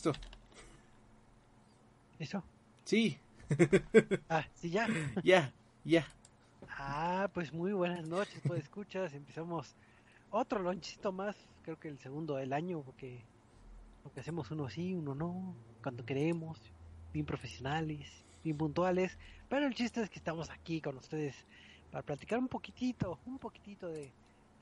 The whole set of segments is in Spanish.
Listo. ¿Eso? Sí. Ah, sí, ya. Ya, ya. Ah, pues muy buenas noches, pues escuchas. Empezamos otro lonchito más, creo que el segundo del año, porque, porque hacemos uno sí, uno no, cuando queremos, bien profesionales, bien puntuales. Pero el chiste es que estamos aquí con ustedes para platicar un poquitito, un poquitito de,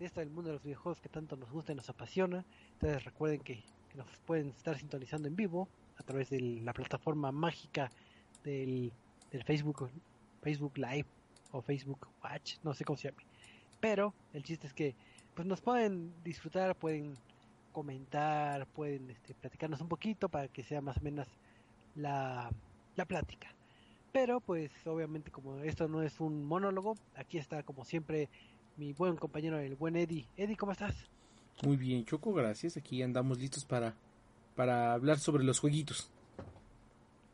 de esto del mundo de los videojuegos que tanto nos gusta y nos apasiona. Entonces recuerden que, que nos pueden estar sintonizando en vivo a través de la plataforma mágica del, del Facebook, Facebook Live o Facebook Watch, no sé cómo se llame. Pero el chiste es que pues nos pueden disfrutar, pueden comentar, pueden este, platicarnos un poquito para que sea más o menos la, la plática. Pero pues obviamente como esto no es un monólogo, aquí está como siempre mi buen compañero, el buen Eddie. Eddie, ¿cómo estás? Muy bien, Choco, gracias. Aquí andamos listos para, para hablar sobre los jueguitos.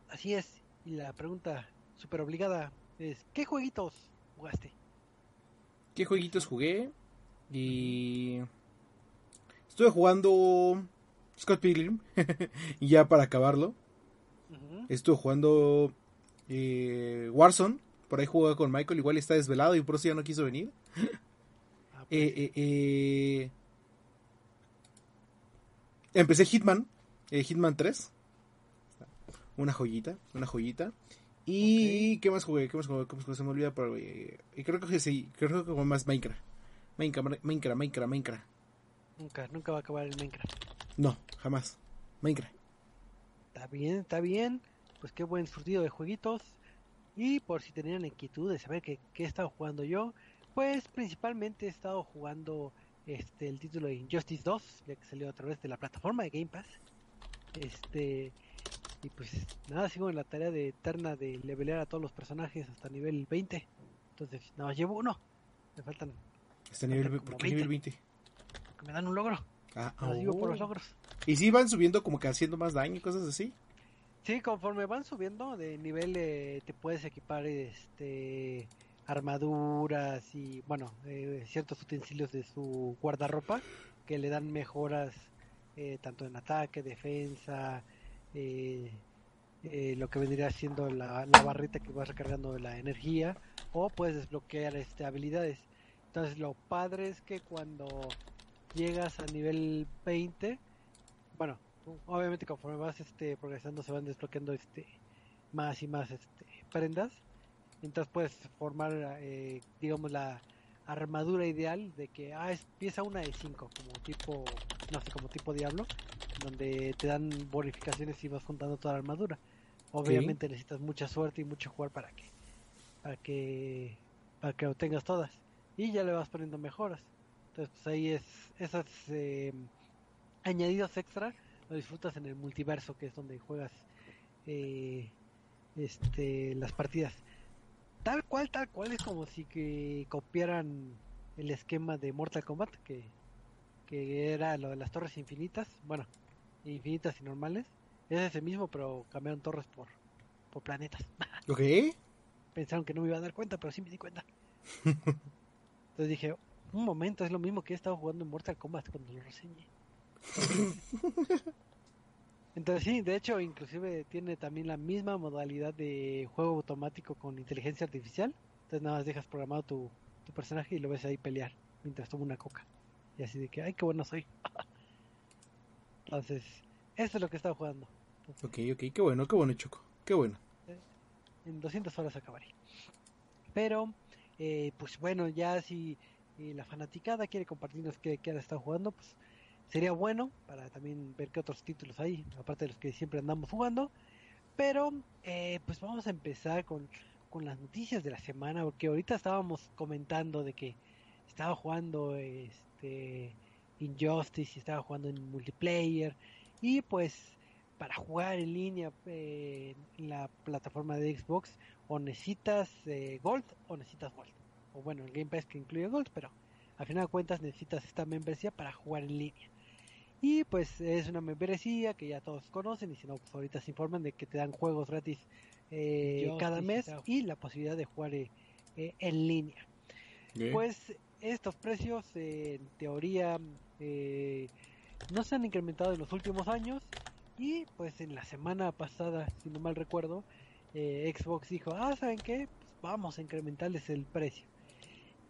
Así es. Y la pregunta súper obligada es, ¿qué jueguitos jugaste? ¿Qué jueguitos jugué? Y... Estuve jugando Scott Pilgrim. y ya para acabarlo. Estuve jugando eh, Warzone. Por ahí jugaba con Michael. Igual está desvelado y por eso ya no quiso venir. Ah, pues, Eh, eh, eh, Empecé Hitman, eh, Hitman 3. Una joyita, una joyita. Y ¿qué más jugué? ¿Qué más jugué? ¿Qué más jugué? Se me olvida, eh, y creo que sí, creo que jugué más Minecraft. Minecraft, Minecraft, Minecraft, Minecraft. nunca, nunca va a acabar el Minecraft. No, jamás. Minecraft. Está bien, está bien. Pues qué buen surtido de jueguitos. Y por si tenían inquietud de saber qué, qué he estado jugando yo, pues principalmente he estado jugando este el título de Injustice 2, ya que salió a través de la plataforma de Game Pass. Este y pues nada, sigo en la tarea de eterna de levelear a todos los personajes hasta nivel 20. Entonces, nada más llevo uno. Me faltan Este nivel, como ¿Por qué nivel 20? que me dan un logro. Ah, sigo por los oh. logros. Y sí van subiendo como que haciendo más daño y cosas así. Sí, conforme van subiendo de nivel eh, te puedes equipar este armaduras y bueno eh, ciertos utensilios de su guardarropa que le dan mejoras eh, tanto en ataque, defensa, eh, eh, lo que vendría siendo la, la barrita que vas recargando la energía o puedes desbloquear este habilidades Entonces lo padre es que cuando llegas a nivel 20, bueno, obviamente conforme vas este progresando se van desbloqueando este más y más este prendas. Entonces puedes formar eh, digamos la armadura ideal de que ah es pieza una de 5 como tipo no sé como tipo diablo donde te dan bonificaciones y vas juntando toda la armadura. Obviamente necesitas mucha suerte y mucho jugar para que para que para que obtengas todas y ya le vas poniendo mejoras. Entonces pues ahí es esas eh, añadidos extra lo disfrutas en el multiverso que es donde juegas eh, este las partidas. Tal cual, tal cual es como si que copiaran el esquema de Mortal Kombat que que era lo de las torres infinitas, bueno, infinitas y normales. Es ese mismo, pero cambiaron torres por, por planetas. Ok. Pensaron que no me iba a dar cuenta, pero sí me di cuenta. Entonces dije, un momento, es lo mismo que he estado jugando en Mortal Kombat cuando lo reseñé. Entonces sí, de hecho, inclusive tiene también la misma modalidad de juego automático con inteligencia artificial. Entonces nada más dejas programado tu, tu personaje y lo ves ahí pelear mientras toma una coca. Y así de que, ay, qué bueno soy. Entonces, eso es lo que he estado jugando. Entonces, Ok, ok, qué bueno, qué bueno, Choco. Qué bueno. en 200 horas acabaré. Pero, eh, pues bueno, ya si eh, la fanaticada quiere compartirnos qué, qué ha estado jugando, pues sería bueno para también ver qué otros títulos hay, aparte de los que siempre andamos jugando. Pero, eh, pues vamos a empezar con, con las noticias de la semana, porque ahorita estábamos comentando de que estaba jugando este Injustice y estaba jugando en multiplayer y pues para jugar en línea eh, en la plataforma de Xbox o necesitas eh, Gold o necesitas Gold o bueno el Game Pass que incluye Gold pero al final de cuentas necesitas esta membresía para jugar en línea y pues es una membresía que ya todos conocen y si no pues ahorita se informan de que te dan juegos gratis eh, cada mes y la posibilidad de jugar eh, eh, en línea pues estos precios eh, en teoría eh, no se han incrementado en los últimos años y pues en la semana pasada, si no mal recuerdo, eh, Xbox dijo, ah, ¿saben qué? Pues vamos a incrementarles el precio.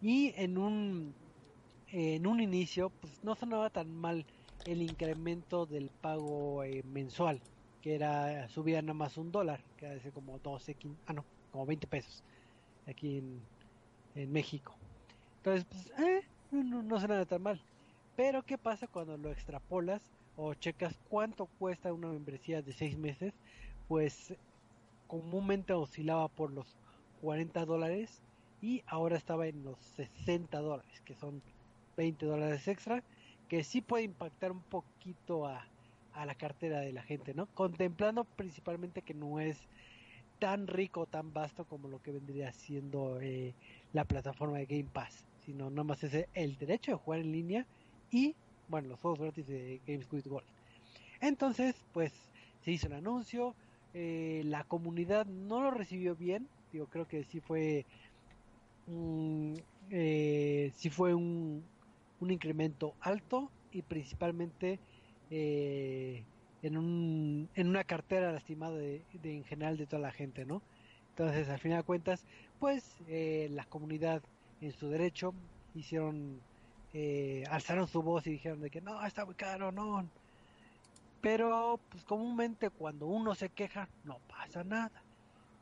Y en un, en un inicio, pues no sonaba tan mal el incremento del pago eh, mensual, que era subía nada más un dólar, que era como 12, 15, ah no, como 20 pesos aquí en, en México. Entonces, pues, eh, no, no suena tan mal. Pero, ¿qué pasa cuando lo extrapolas o checas cuánto cuesta una membresía de 6 meses? Pues comúnmente oscilaba por los 40 dólares y ahora estaba en los 60 dólares, que son 20 dólares extra, que sí puede impactar un poquito a, a la cartera de la gente, ¿no? Contemplando principalmente que no es tan rico, tan vasto como lo que vendría siendo eh, la plataforma de Game Pass, sino nada más es el derecho de jugar en línea y, bueno, los juegos gratis de Games with Gold. Entonces, pues se hizo un anuncio, eh, la comunidad no lo recibió bien, digo, creo que sí fue, eh, sí fue un, un incremento alto y principalmente eh, en, un, en una cartera lastimada de, en general de toda la gente, ¿no? Entonces, al final de cuentas, pues eh, la comunidad en su derecho hicieron, eh, alzaron su voz y dijeron de que no, está muy caro, no. Pero, pues comúnmente cuando uno se queja, no pasa nada.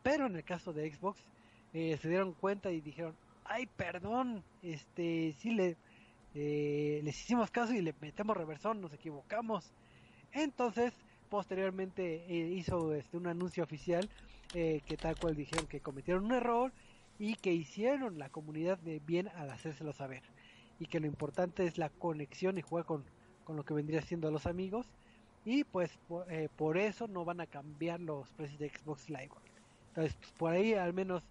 Pero en el caso de Xbox, eh, se dieron cuenta y dijeron, ay, perdón, este, sí le, eh, les hicimos caso y le metemos reversón, nos equivocamos. Entonces, posteriormente eh, hizo este, un anuncio oficial eh, que tal cual dijeron que cometieron un error y que hicieron la comunidad de bien al hacérselo saber. Y que lo importante es la conexión y jugar con, con lo que vendría siendo los amigos. Y pues por, eh, por eso no van a cambiar los precios de Xbox Live. Entonces, pues, por ahí al menos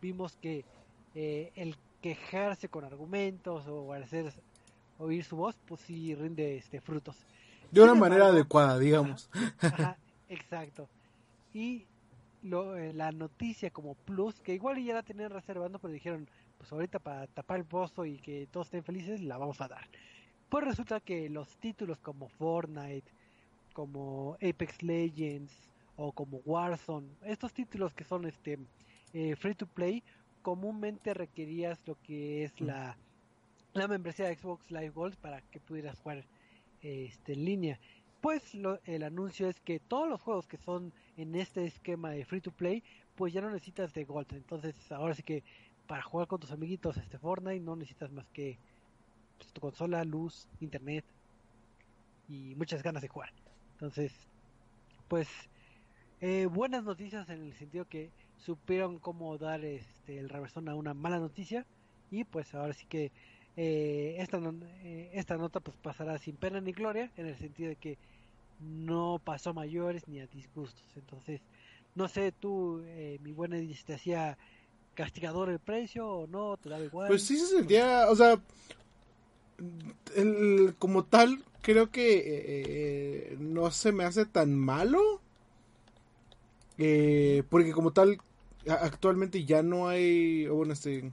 vimos que eh, el quejarse con argumentos o hacer oír su voz, pues sí rinde este frutos. De una manera embargo, adecuada, digamos. Ajá, exacto. Y lo, eh, la noticia como plus, que igual ya la tenían reservando, pero dijeron, pues ahorita para tapar el pozo y que todos estén felices, la vamos a dar. Pues resulta que los títulos como Fortnite, como Apex Legends o como Warzone, estos títulos que son este eh, free to play, comúnmente requerías lo que es la la membresía de Xbox Live Gold para que pudieras jugar este, en línea. Pues lo- el anuncio es que todos los juegos que son en este esquema de free to play, pues ya no necesitas de Gold. Entonces ahora sí que para jugar con tus amiguitos este Fortnite no necesitas más que pues, tu consola, luz, internet y muchas ganas de jugar. Entonces, pues eh, buenas noticias en el sentido que supieron cómo dar este, el reversón a una mala noticia y pues ahora sí que eh, esta, eh, esta nota pues pasará sin pena ni gloria en el sentido de que no pasó a mayores ni a disgustos. Entonces, no sé, tú, eh, mi buena Edith, te hacía castigador el precio o no, te daba igual. Pues sí se sentía, o sea, el- como tal, creo que eh, no se me hace tan malo. Eh, porque como tal, actualmente ya no hay, bueno, este,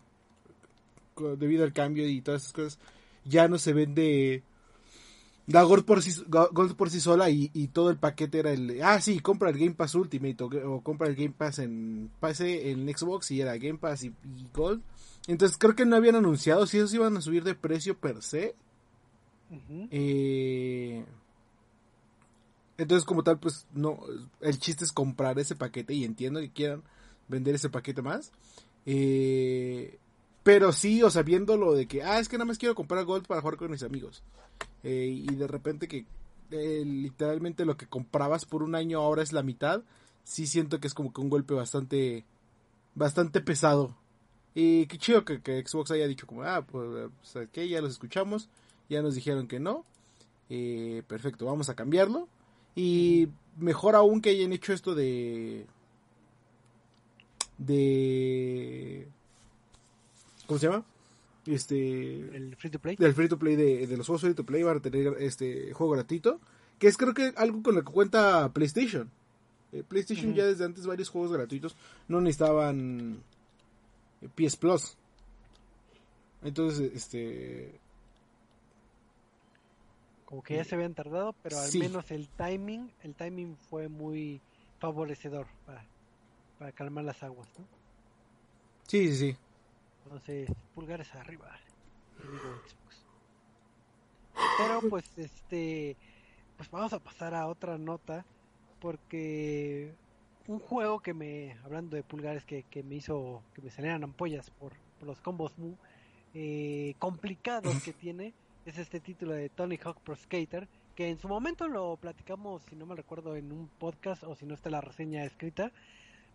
debido al cambio y todas esas cosas, ya no se vende la Gold por sí, Go- Gold por sí sola y, y todo el paquete era el, ah, sí, compra el Game Pass Ultimate o, o compra el Game Pass en, PC, en Xbox y era Game Pass y, y Gold. Entonces creo que no habían anunciado si esos iban a subir de precio per se. Eh, entonces como tal, pues no, el chiste es comprar ese paquete y entiendo que quieran vender ese paquete más. Eh, pero sí, o sea, viéndolo de que, ah, es que nada más quiero comprar Gold para jugar con mis amigos. Eh, y de repente que eh, literalmente lo que comprabas por un año ahora es la mitad. Sí siento que es como que un golpe bastante, bastante pesado. Y qué chido que, que Xbox haya dicho como, ah, pues, ¿sabes qué? Ya los escuchamos, ya nos dijeron que no. Eh, perfecto, vamos a cambiarlo. Y mejor aún que hayan hecho esto de... De... ¿Cómo se llama? Este... El free to play. del free to play de, de los juegos free to play van a tener este juego gratuito que es creo que algo con lo que cuenta PlayStation Eh, PlayStation ya desde antes varios juegos gratuitos no necesitaban eh, PS Plus entonces este Como que ya se habían tardado, pero al Sí. menos el timing, el timing fue muy favorecedor para, para calmar las aguas, ¿no? sí sí sí Entonces, pulgares arriba. Pero pues este pues vamos a pasar a otra nota porque un juego que me hablando de pulgares que, que me hizo que me salieran ampollas por, por los combos mu eh, complicados que tiene es este título de Tony Hawk Pro Skater que en su momento lo platicamos si no me recuerdo en un podcast o si no está la reseña escrita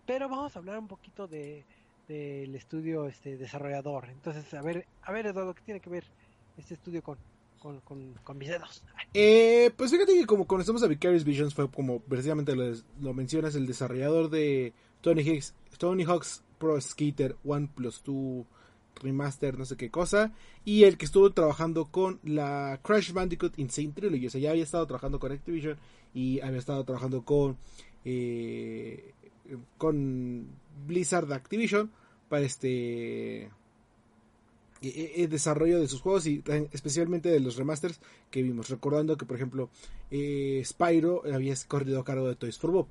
pero vamos a hablar un poquito de del estudio este desarrollador. Entonces a ver a ver Eduardo qué tiene que ver este estudio con con, con, con mis dedos Eh, pues fíjate que como conocemos a Vicarious Visions fue como precisamente lo, lo mencionas el desarrollador de Tony Hawk's, Tony Hawk's Pro Skater 1 Plus 2 Remaster, no sé qué cosa, y el que estuvo trabajando con la Crash Bandicoot Insane Trilogy, o sea, ya había estado trabajando con Activision y había estado trabajando con eh, con Blizzard Activision para este eh, eh, desarrollo de sus juegos y especialmente de los remasters que vimos. Recordando que, por ejemplo, eh, Spyro había corrido a cargo de Toys for Bob.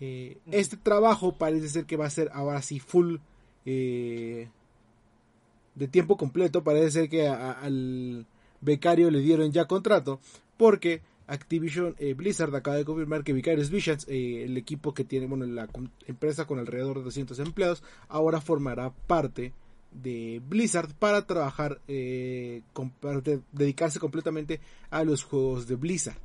Eh. Este trabajo parece ser que va a ser ahora sí full eh, de tiempo completo. Parece ser que a- al becario le dieron ya contrato porque Activision eh, Blizzard acaba de confirmar que Vicarious Visions, eh, el equipo que tiene, bueno, la empresa con alrededor de 200 empleados, ahora formará parte de Blizzard para trabajar, eh, dedicarse completamente a los juegos de Blizzard.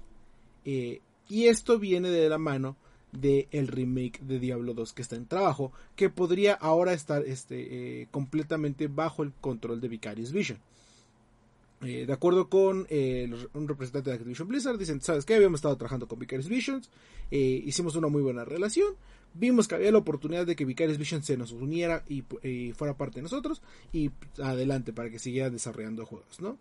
Y esto viene de la mano de el remake de Diablo 2 que está en trabajo, que podría ahora estar este, eh, completamente bajo el control de Vicarious Vision. Eh, de acuerdo con eh, un representante de Activision Blizzard, dicen, ¿sabes qué? Habíamos estado trabajando con Vicarious Visions, hicimos una muy buena relación, vimos que había la oportunidad de que Vicarious Vision se nos uniera y, fuera parte de nosotros, y adelante para que siguiera desarrollando juegos, ¿no?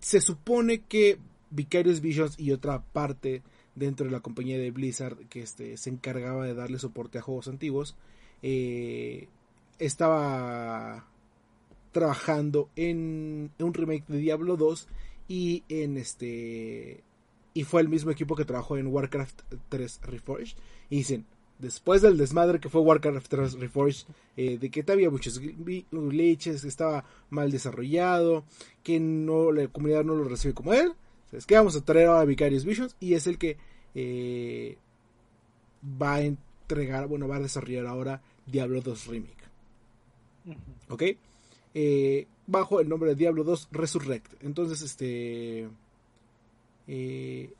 Se supone que Vicarious Visions y otra parte dentro de la compañía de Blizzard que este, se encargaba de darle soporte a juegos antiguos, eh, estaba trabajando en un remake de Diablo 2 y en este y fue el mismo equipo que trabajó en Warcraft 3 Reforged y dicen después del desmadre que fue Warcraft 3 Reforged, eh, de que había muchos gl- glitches, que estaba mal desarrollado, que no la comunidad no lo recibe como él. Es que vamos a traer ahora a Vicarious Visions y es el que eh, va a entregar, bueno, va a desarrollar ahora Diablo 2 Remake. ¿ok? Eh, bajo el nombre de Diablo 2 Resurrect. Entonces, este... eh,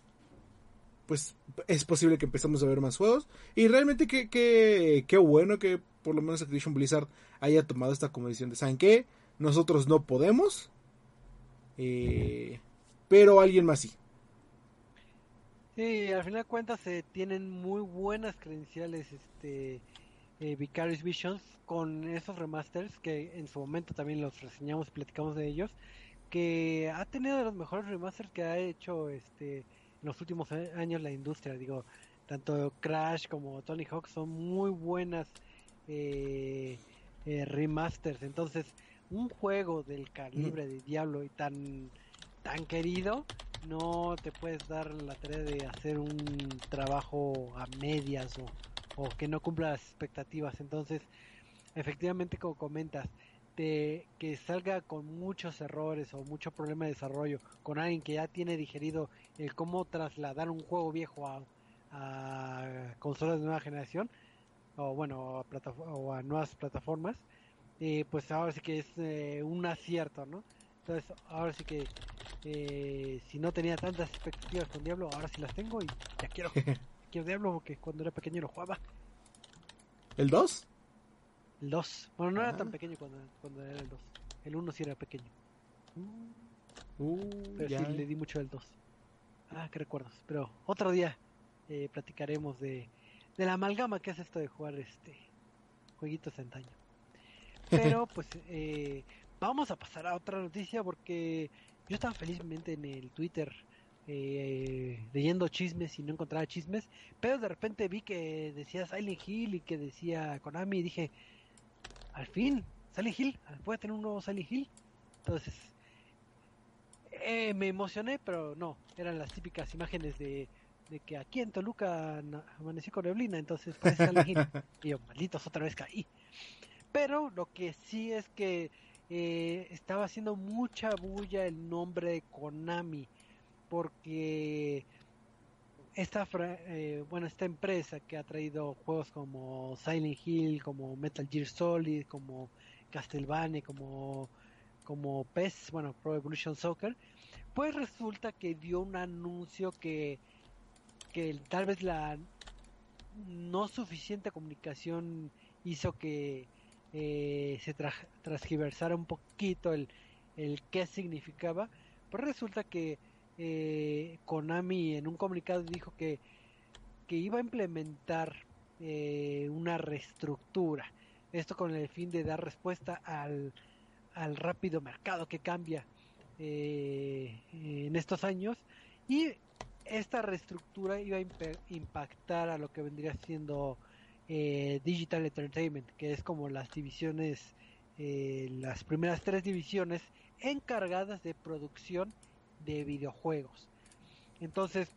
pues es posible que empezamos a ver más juegos. Y realmente que, que, qué bueno que por lo menos Activision Blizzard haya tomado esta como decisión de, ¿saben qué? Nosotros no podemos. eh, pero alguien más sí. Sí, al final de cuentas se tienen muy buenas credenciales este eh, Vicarious Visions con esos remasters que en su momento también los reseñamos y platicamos de ellos que ha tenido de los mejores remasters que ha hecho este en los últimos años la industria. Digo tanto Crash como Tony Hawk son muy buenas eh, eh, remasters. Entonces un juego del calibre de Diablo y tan tan querido no te puedes dar la tarea de hacer un trabajo a medias o, o que no cumpla las expectativas. Entonces, efectivamente, como comentas, de que salga con muchos errores o mucho problema de desarrollo, con alguien que ya tiene digerido el cómo trasladar un juego viejo a, consolas de nueva generación, o bueno, a, o a nuevas plataformas, eh, pues ahora sí que es eh, un acierto, ¿no? Entonces, ahora sí que eh, si no tenía tantas expectativas con Diablo, ahora sí las tengo y ya quiero, quiero Diablo porque cuando era pequeño lo jugaba. ¿El 2? El 2. Bueno, no Ah. era tan pequeño cuando, cuando era el 2. El 1 sí era pequeño. Uh, Pero ya. sí le di mucho al 2. Ah, qué recuerdos. Pero otro día eh, platicaremos de, de la amalgama que es esto de jugar este jueguitos de antaño. Pero pues eh, vamos a pasar a otra noticia porque yo estaba felizmente en el Twitter eh, leyendo chismes y no encontraba chismes, pero de repente vi que decía Silent Hill y que decía Konami y dije, al fin, Silent Hill, puede tener un nuevo Silent Hill. Entonces, eh, me emocioné, pero no, eran las típicas imágenes de, de que aquí en Toluca amaneció con neblina, entonces pues Silent Hill. Y yo, malditos, otra vez caí. Pero lo que sí es que eh, estaba haciendo mucha bulla el nombre de Konami, porque esta, eh, bueno, esta empresa que ha traído juegos como Silent Hill, como Metal Gear Solid, como Castlevania, como, como PES, bueno, Pro Evolution Soccer, pues resulta que dio un anuncio que, que tal vez la no suficiente comunicación hizo que eh, se tra- transgiversara un poquito el, qué significaba, pues resulta que eh, Konami en un comunicado dijo que, iba a implementar eh, una reestructura. Esto con el fin de dar respuesta al, rápido mercado que cambia en estos años. Y esta reestructura iba a impactar a lo que vendría siendo eh, Digital Entertainment, que es como las divisiones, eh, las primeras tres divisiones encargadas de producción de videojuegos. Entonces,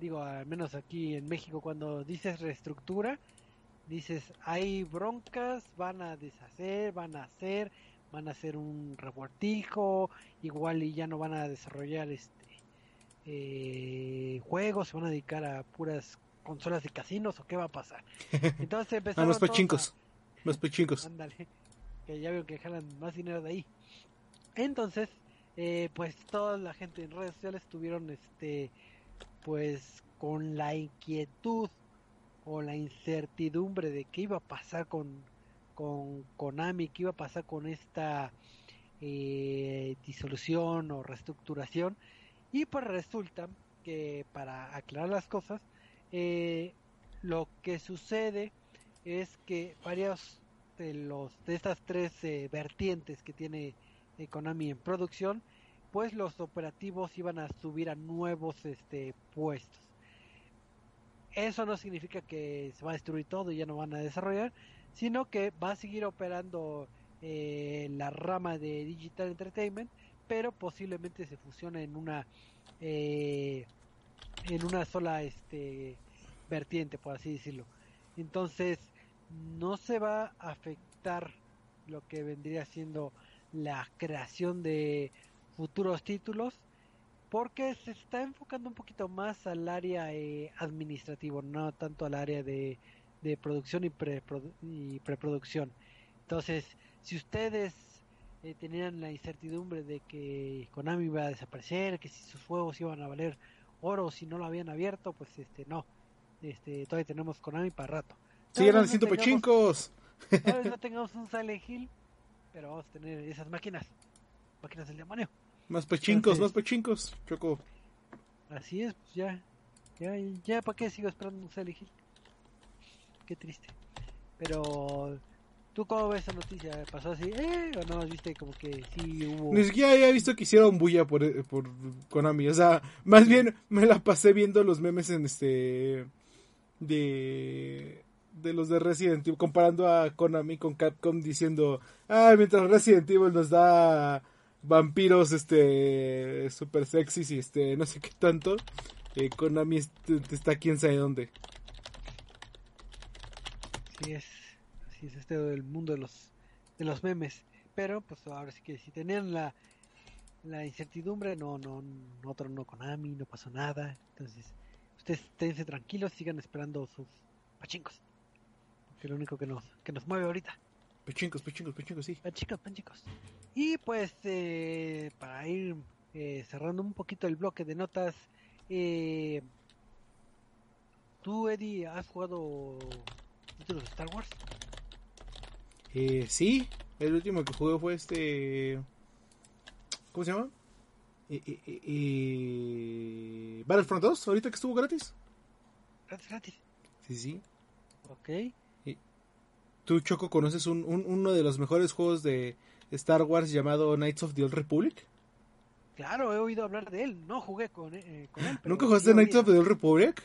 digo, al menos aquí en México, cuando dices reestructura, dices, hay broncas, van a deshacer, van a hacer, van a hacer un revoltijo, igual y ya no van a desarrollar este eh, juegos, se van a dedicar a puras consolas de casinos o qué va a pasar. Entonces Ah, empezaron los todos a- pachincos. Los pachincos. Ándale, que ya veo que jalan más dinero de ahí. Entonces, eh, pues toda la gente en redes sociales estuvieron, este, pues con la inquietud o la incertidumbre de qué iba a pasar con, con Konami, qué iba a pasar con esta eh, disolución o reestructuración. Y pues resulta que para aclarar las cosas, eh, lo que sucede es que varios de los de estas tres eh, vertientes que tiene Konami en producción, pues los operativos iban a subir a nuevos este puestos. Eso no significa que se va a destruir todo y ya no van a desarrollar, sino que va a seguir operando eh, la rama de Digital Entertainment, pero posiblemente se fusione en una eh, en una sola este vertiente, por así decirlo. Entonces, no se va a afectar lo que vendría siendo la creación de futuros títulos porque se está enfocando un poquito más al área eh, administrativo, no tanto al área de, de producción y, preprodu- y preproducción. Entonces, si ustedes eh, tenían la incertidumbre de que Konami iba a desaparecer, que si sus juegos iban a valer oro si no lo habían abierto, pues este no. Este, todavía tenemos Konami para rato. Sí, eran vez no ciento tengamos- pechincos. Tal vez no tengamos un Silent Hill, pero vamos a tener esas máquinas. Máquinas del demonio. Más pechincos, Entonces- más pechincos. Choco. Así es, pues ya. Ya, ya, ¿para qué sigo esperando un Silent Hill? Qué triste. Pero, ¿tú cómo ves esa noticia? ¿Pasó así? ¿Eh? ¿O no? ¿Viste como que sí hubo... Ni siquiera había visto que hicieron bulla por, por Konami. O sea, más bien me la pasé viendo los memes en este. De. De los de Resident Evil. Comparando a Konami con Capcom diciendo. Ah, mientras Resident Evil nos da. Vampiros, este. Super sexys y este. No sé qué tanto. eh, Konami está quién sabe dónde. Así es, así es este del mundo de los de los memes. Pero pues ahora sí que si tenían la la incertidumbre, no no no otro no Konami, no pasó nada. Entonces, ustedes esténse tranquilos, sigan esperando sus pachincos. Que es lo único que nos que nos mueve ahorita. Pechincos, pechincos, pechincos, sí. Panchicos, panchicos. Y pues eh, para ir eh, cerrando un poquito el bloque de notas, eh, ¿tú, Eddie, has jugado títulos de Star Wars? Eh, sí, el último que jugué fue este. ¿Cómo se llama? Eh, eh, Battlefront 2, ahorita que estuvo gratis. Gratis, gratis. Sí, sí. Ok. ¿Tú, Choco, conoces un, un- uno de los mejores juegos de Star Wars llamado Knights of the Old Republic? Claro, he oído hablar de él. No jugué con, eh, con él. ¿Nunca jugaste Knights of the Old Republic?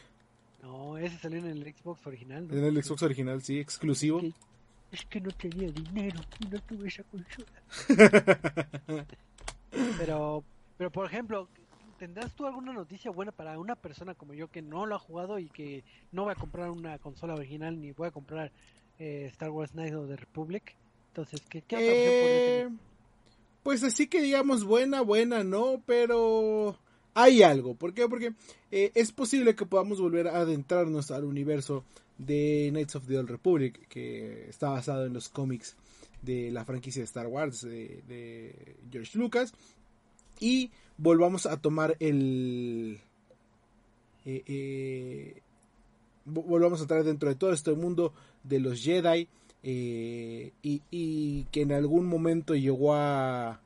No, ese salió en el Xbox original. ¿no? En el Xbox original, sí, exclusivo. Es que no tenía dinero y no tuve esa consola. pero, pero por ejemplo, ¿tendrás tú alguna noticia buena para una persona como yo que no lo ha jugado y que no va a comprar una consola original ni voy a comprar eh, Star Wars Knights of the Republic? Entonces, ¿qué, qué otra opción Eh, pues así que digamos buena, buena, no, pero hay algo. ¿Por qué? Porque eh, es posible que podamos volver a adentrarnos al universo de Knights of the Old Republic, que está basado en los cómics de la franquicia de Star Wars de, de George Lucas. Y volvamos a tomar el... eh, eh, vo- volvamos a entrar dentro de todo este mundo de los Jedi eh, y, que en algún momento llegó a,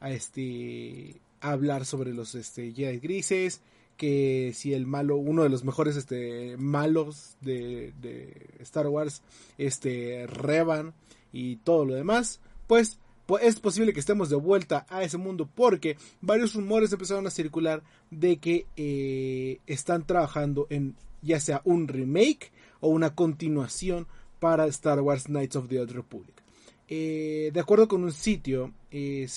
a este a hablar sobre los este, Jedi grises que si el malo uno de los mejores este malos de, de Star Wars este Revan y todo lo demás pues es posible que estemos de vuelta a ese mundo porque varios rumores empezaron a circular de que eh, están trabajando en ya sea un remake o una continuación para Star Wars Knights of the Old Republic. Eh, de acuerdo con un sitio, eh,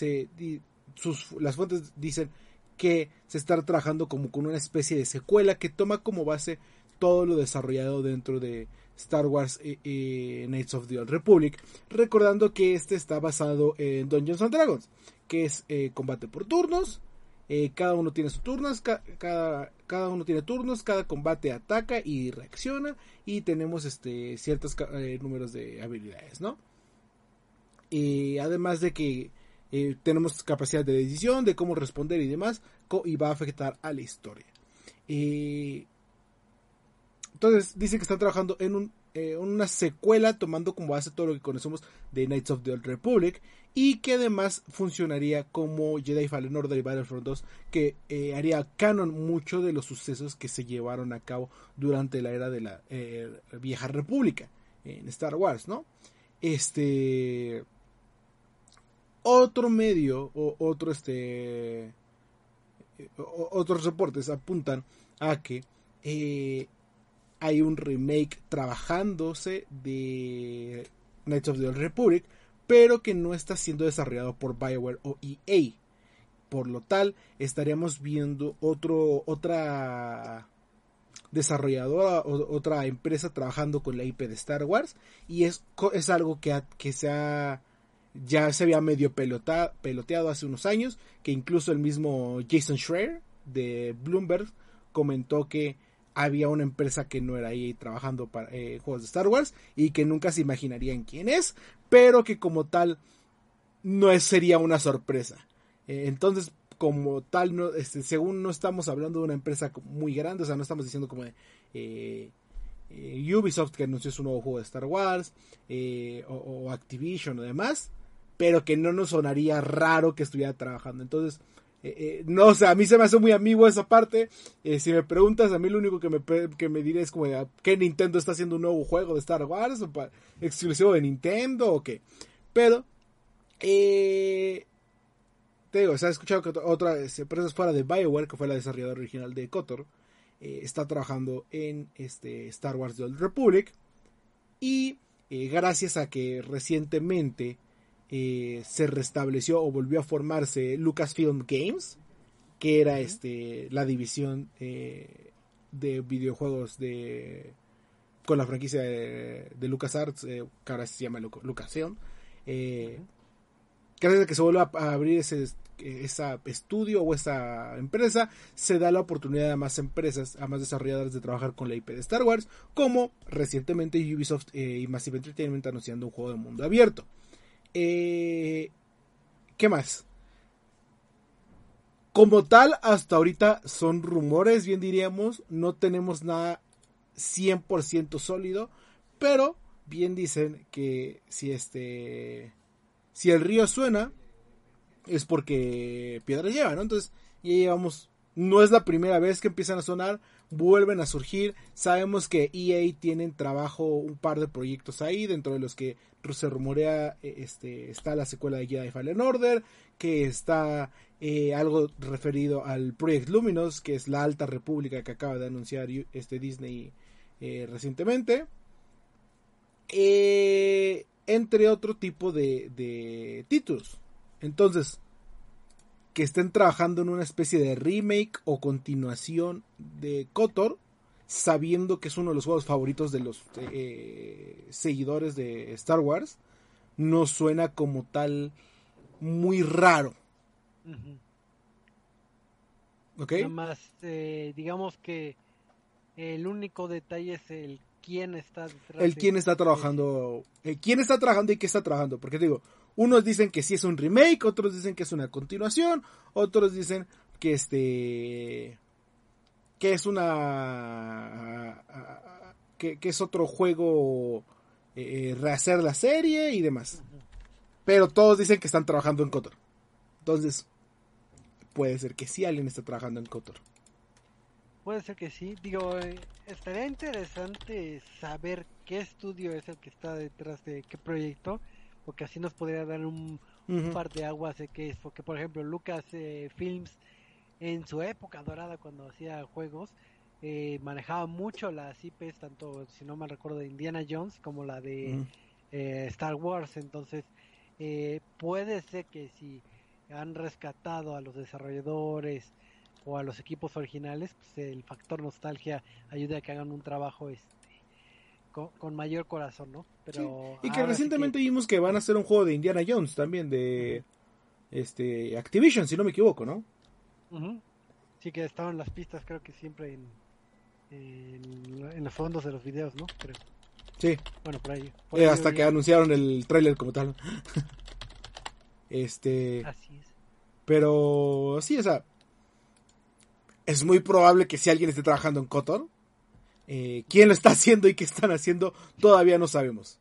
las fuentes dicen que se está trabajando como con una especie de secuela que toma como base todo lo desarrollado dentro de Star Wars eh, Knights of the Old Republic, recordando que este está basado en Dungeons Dragons, que es eh, combate por turnos, eh, cada uno tiene sus turnos, ca- cada, cada uno tiene turnos, cada combate ataca y reacciona y tenemos este ciertos eh, números de habilidades, ¿no? Y además de que tenemos capacidad de decisión, de cómo responder y demás, y va a afectar a la historia. Entonces dice que están trabajando en eh, una secuela tomando como base todo lo que conocemos de Knights of the Old Republic y que además funcionaría como Jedi Fallen Order y Battlefront 2 que eh, haría canon mucho de los sucesos que se llevaron a cabo durante la era de la eh, vieja república en Star Wars, ¿no? Este otro medio o otro este otros reportes apuntan a que hay un remake trabajándose de Knights of the Old Republic, pero que no está siendo desarrollado por BioWare o EA. Por lo tal, estaríamos viendo otro, otra, desarrolladora o otra empresa trabajando con la IP de Star Wars y es, es algo que, que se ha ya se había medio peloteado hace unos años que incluso el mismo Jason Schreier de Bloomberg comentó que había una empresa que no era ahí trabajando para eh, juegos de Star Wars y que nunca se imaginarían quién es pero que como tal no es- sería una sorpresa Eh, entonces como tal, no, este, según no estamos hablando de una empresa muy grande, o sea, no estamos diciendo como de eh, Ubisoft que anunció su nuevo juego de Star Wars, o, o Activision o demás, pero que no nos sonaría raro que estuviera trabajando. Entonces, eh, eh, no, o sea, a mí se me hace muy amigo esa parte. Eh, si me preguntas, a mí lo único que me, que me diré es como, de, ¿qué Nintendo está haciendo un nuevo juego de Star Wars? ¿O pa- exclusivo de Nintendo o qué? Pero, te digo, se ha escuchado que otra- empresa fuera de BioWare, que fue la desarrolladora original de KOTOR, está trabajando en este Star Wars The Old Republic. Y gracias a que recientemente eh, se restableció o volvió a formarse Lucasfilm Games, que era este la división eh, de videojuegos de con la franquicia de, de LucasArts, eh, que ahora se llama Lu- Lucasfilm. Eh, gracias a que se vuelve a, abrir ese esa estudio o esa empresa, se da la oportunidad a más empresas, a más desarrolladores de trabajar con la IP de Star Wars, como recientemente Ubisoft eh, y Massive Entertainment anunciando un juego de mundo abierto. Eh, ¿Qué más? Como tal, hasta ahorita son rumores, bien diríamos, no tenemos nada 100% sólido, pero bien dicen que si este si el río suena es porque piedra lleva, ¿no? Entonces ya llevamos, no es la primera vez que empiezan a sonar, vuelven a surgir, sabemos que EA tienen trabajo un par de proyectos ahí, dentro de los que se rumorea eh, este está la secuela de Jedi Fallen Order, que está eh, algo referido al Project Luminous, que es la Alta República que acaba de anunciar este Disney eh, recientemente. Entre otro tipo de, de títulos. Entonces, que estén trabajando en una especie de remake o continuación de Kotor, sabiendo que es uno de los juegos favoritos de los eh, seguidores de Star Wars, no suena como tal muy raro. ¿Ok? Nada más, eh, digamos que el único detalle es el quién está detrás. El quién está trabajando, el quién está trabajando y qué está trabajando, porque te digo, unos dicen que sí es un remake, otros dicen que es una continuación, otros dicen que este que es una que, es otro juego eh, rehacer la serie y demás. Pero todos dicen que están trabajando en Kotor. Entonces, puede ser que sí alguien está trabajando en Kotor. Puede ser que sí. Digo, eh, estaría interesante saber qué estudio es el que está detrás de qué proyecto, porque así nos podría dar un, par de aguas de qué es. Porque, por ejemplo, Lucas eh, Films, en su época dorada, cuando hacía juegos, eh, manejaba mucho las IPs, tanto, si no mal recuerdo, de Indiana Jones como la de eh, Star Wars. Entonces, eh, puede ser que si han rescatado a los desarrolladores o a los equipos originales, pues el factor nostalgia ayuda a que hagan un trabajo este con, con mayor corazón, ¿no? Pero Y que sí recientemente vimos que van a hacer un juego de Indiana Jones también de este Activision, si no me equivoco, ¿no? Ujú. Sí que estaban las pistas, creo que siempre en, en, en los fondos de los videos, ¿no? Creo. Sí, Bueno, por ahí. por eh, ahí hasta que anunciaron el tráiler como tal. este, Así es. pero sí, o sea, es muy probable que si alguien esté trabajando en Kotor, eh, quién lo está haciendo y qué están haciendo, todavía no sabemos.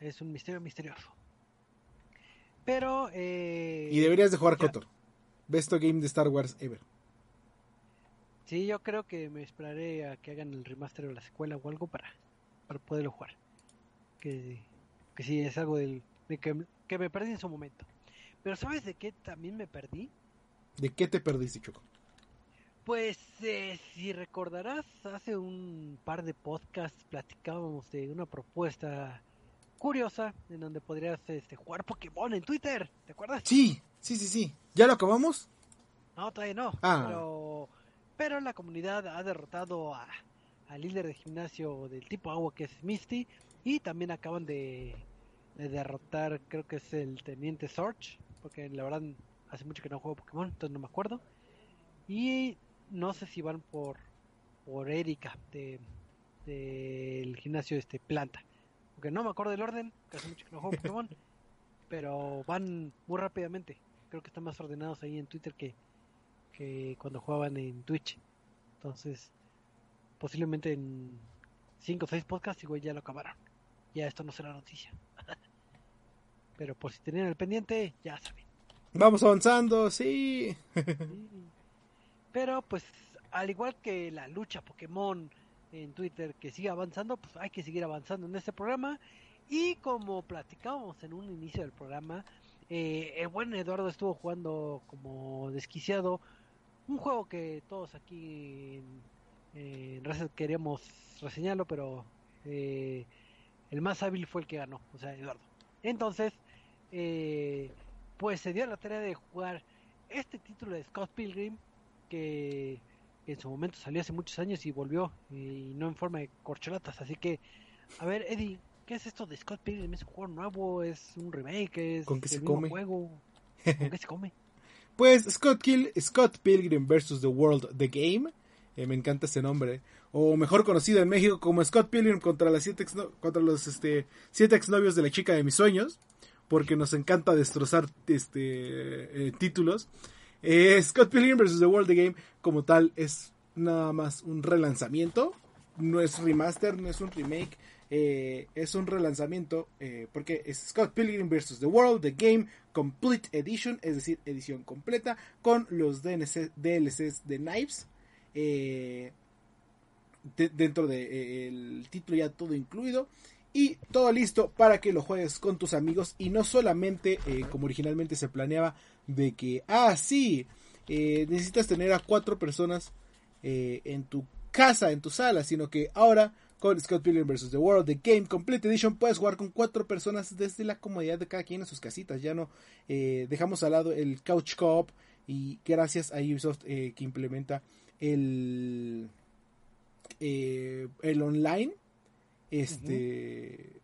Es un misterio misterioso. Pero... Eh, Y deberías de jugar. Kotor. Best game de Star Wars ever. Sí, yo creo que me esperaré a que hagan el remaster o la secuela o algo para, para poderlo jugar. Que, que sí, es algo del, de que, que me perdí en su momento. Pero ¿sabes de qué también me perdí? ¿De qué te perdiste, Choco? Pues eh, si recordarás, hace un par de podcasts platicábamos de una propuesta curiosa en donde podrías este, jugar Pokémon en Twitter, ¿te acuerdas? Sí, sí, sí, sí. ¿Ya lo acabamos? No, todavía no. Ah. Pero pero la comunidad ha derrotado a, al líder de gimnasio del tipo agua que es Misty y también acaban de, de derrotar, creo que es el teniente Sorge, porque la verdad hace mucho que no juego Pokémon, entonces no me acuerdo. Y no sé si van por por Erika de del gimnasio este planta. Porque no me acuerdo del orden, que hace mucho que no juego Pokémon, pero van muy rápidamente. Creo que están más ordenados ahí en Twitter que, que cuando jugaban en Twitch. Entonces, posiblemente en 5 o 6 podcasts igual ya lo acabaron. Ya esto no será noticia. pero por si tenían el pendiente, ya saben. Vamos avanzando, sí. Sí. Pero pues al igual que la lucha Pokémon en Twitter que sigue avanzando, pues hay que seguir avanzando en este programa. Y como platicábamos en un inicio del programa, eh, el buen Eduardo estuvo jugando como desquiciado un juego que todos aquí en, Reset queríamos reseñarlo, pero eh, el más hábil fue el que ganó, o sea, Eduardo. Entonces, eh, pues se dio la tarea de jugar este título de Scott Pilgrim que en su momento salió hace muchos años y volvió y no en forma de corcholatas así que a ver Eddie ¿qué es esto de Scott Pilgrim? ¿es un juego nuevo? ¿es un remake? ¿es ¿Con qué se come? juego? ¿con qué se come? Pues Scott, Kill, Scott Pilgrim vs. The World The Game. Eh, me encanta ese nombre. O mejor conocido en México como Scott Pilgrim contra, las siete exno- contra los este, siete exnovios de la chica de mis sueños. Porque nos encanta destrozar este, eh, títulos. Eh, Scott Pilgrim vs. The World The Game como tal es nada más un relanzamiento. No es remaster, no es un remake. eh, es un relanzamiento eh, porque es Scott Pilgrim vs. The World, The Game Complete Edition, es decir, edición completa con los DNC DLCs de Knives. de- dentro del título ya todo incluido. Y todo listo para que lo juegues con tus amigos y no solamente como originalmente se planeaba de que, ah, sí, eh, necesitas tener a cuatro personas eh, en tu casa, en tu sala, sino que ahora con Scott Pilgrim vs. The World, The Game Complete Edition, puedes jugar con cuatro personas desde la comodidad de cada quien en sus casitas. Ya no eh, dejamos al lado el Couch Co-op y gracias a Ubisoft que implementa el, el online, este,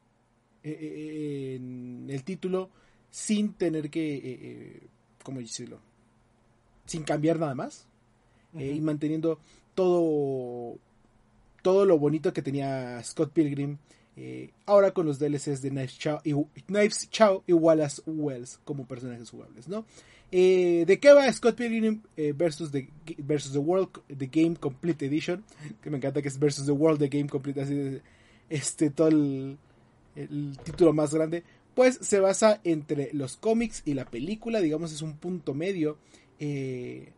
en el título sin tener que, ¿cómo decirlo? Sin cambiar nada más eh, y manteniendo todo todo lo bonito que tenía Scott Pilgrim eh, ahora con los DLCs de Knives Chow y, Knives Chow y Wallace Wells como personajes jugables ¿no? Eh, ¿de qué va Scott Pilgrim eh, versus, the, versus the World The Game Complete Edition? que me encanta que es versus the World The Game Complete así de- este todo el, el título más grande pues se basa entre los cómics y la película digamos es un punto medio eh,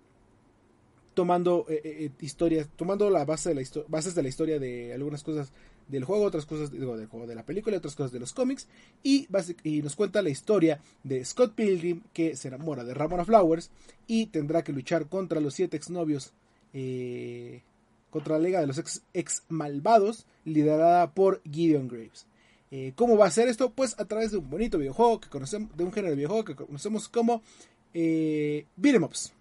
tomando eh, eh, historias, tomando la base de la bases de la historia de algunas cosas del juego, otras cosas digo, del juego de la película, otras cosas de los cómics y, nos cuenta la historia de Scott Pilgrim que se enamora de Ramona Flowers y tendrá que luchar contra los siete exnovios eh, contra la Liga de los ex, ex malvados liderada por Gideon Graves. Eh, ¿Cómo va a ser esto? Pues a través de un bonito videojuego que conocemos, de un género de videojuego que conocemos como eh, beat'em ups.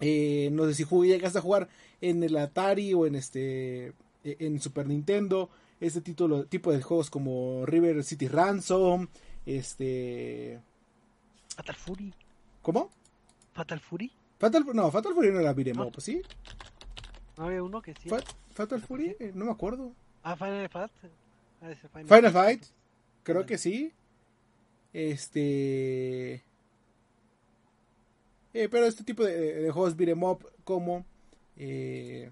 Eh, no sé si llegaste a jugar en el Atari o en este eh, en Super Nintendo este título tipo de juegos como River City Ransom este Fatal Fury. ¿cómo? Fatal Fury. Fatal no Fatal Fury no era beat'em No. ¿sí? No había uno que sí. Fa- Fatal Fury Eh, no me acuerdo Ah, Final Fight. Ser Final, Final Fight creo que sí. Este eh, pero este tipo de, de juegos beat'em up como eh,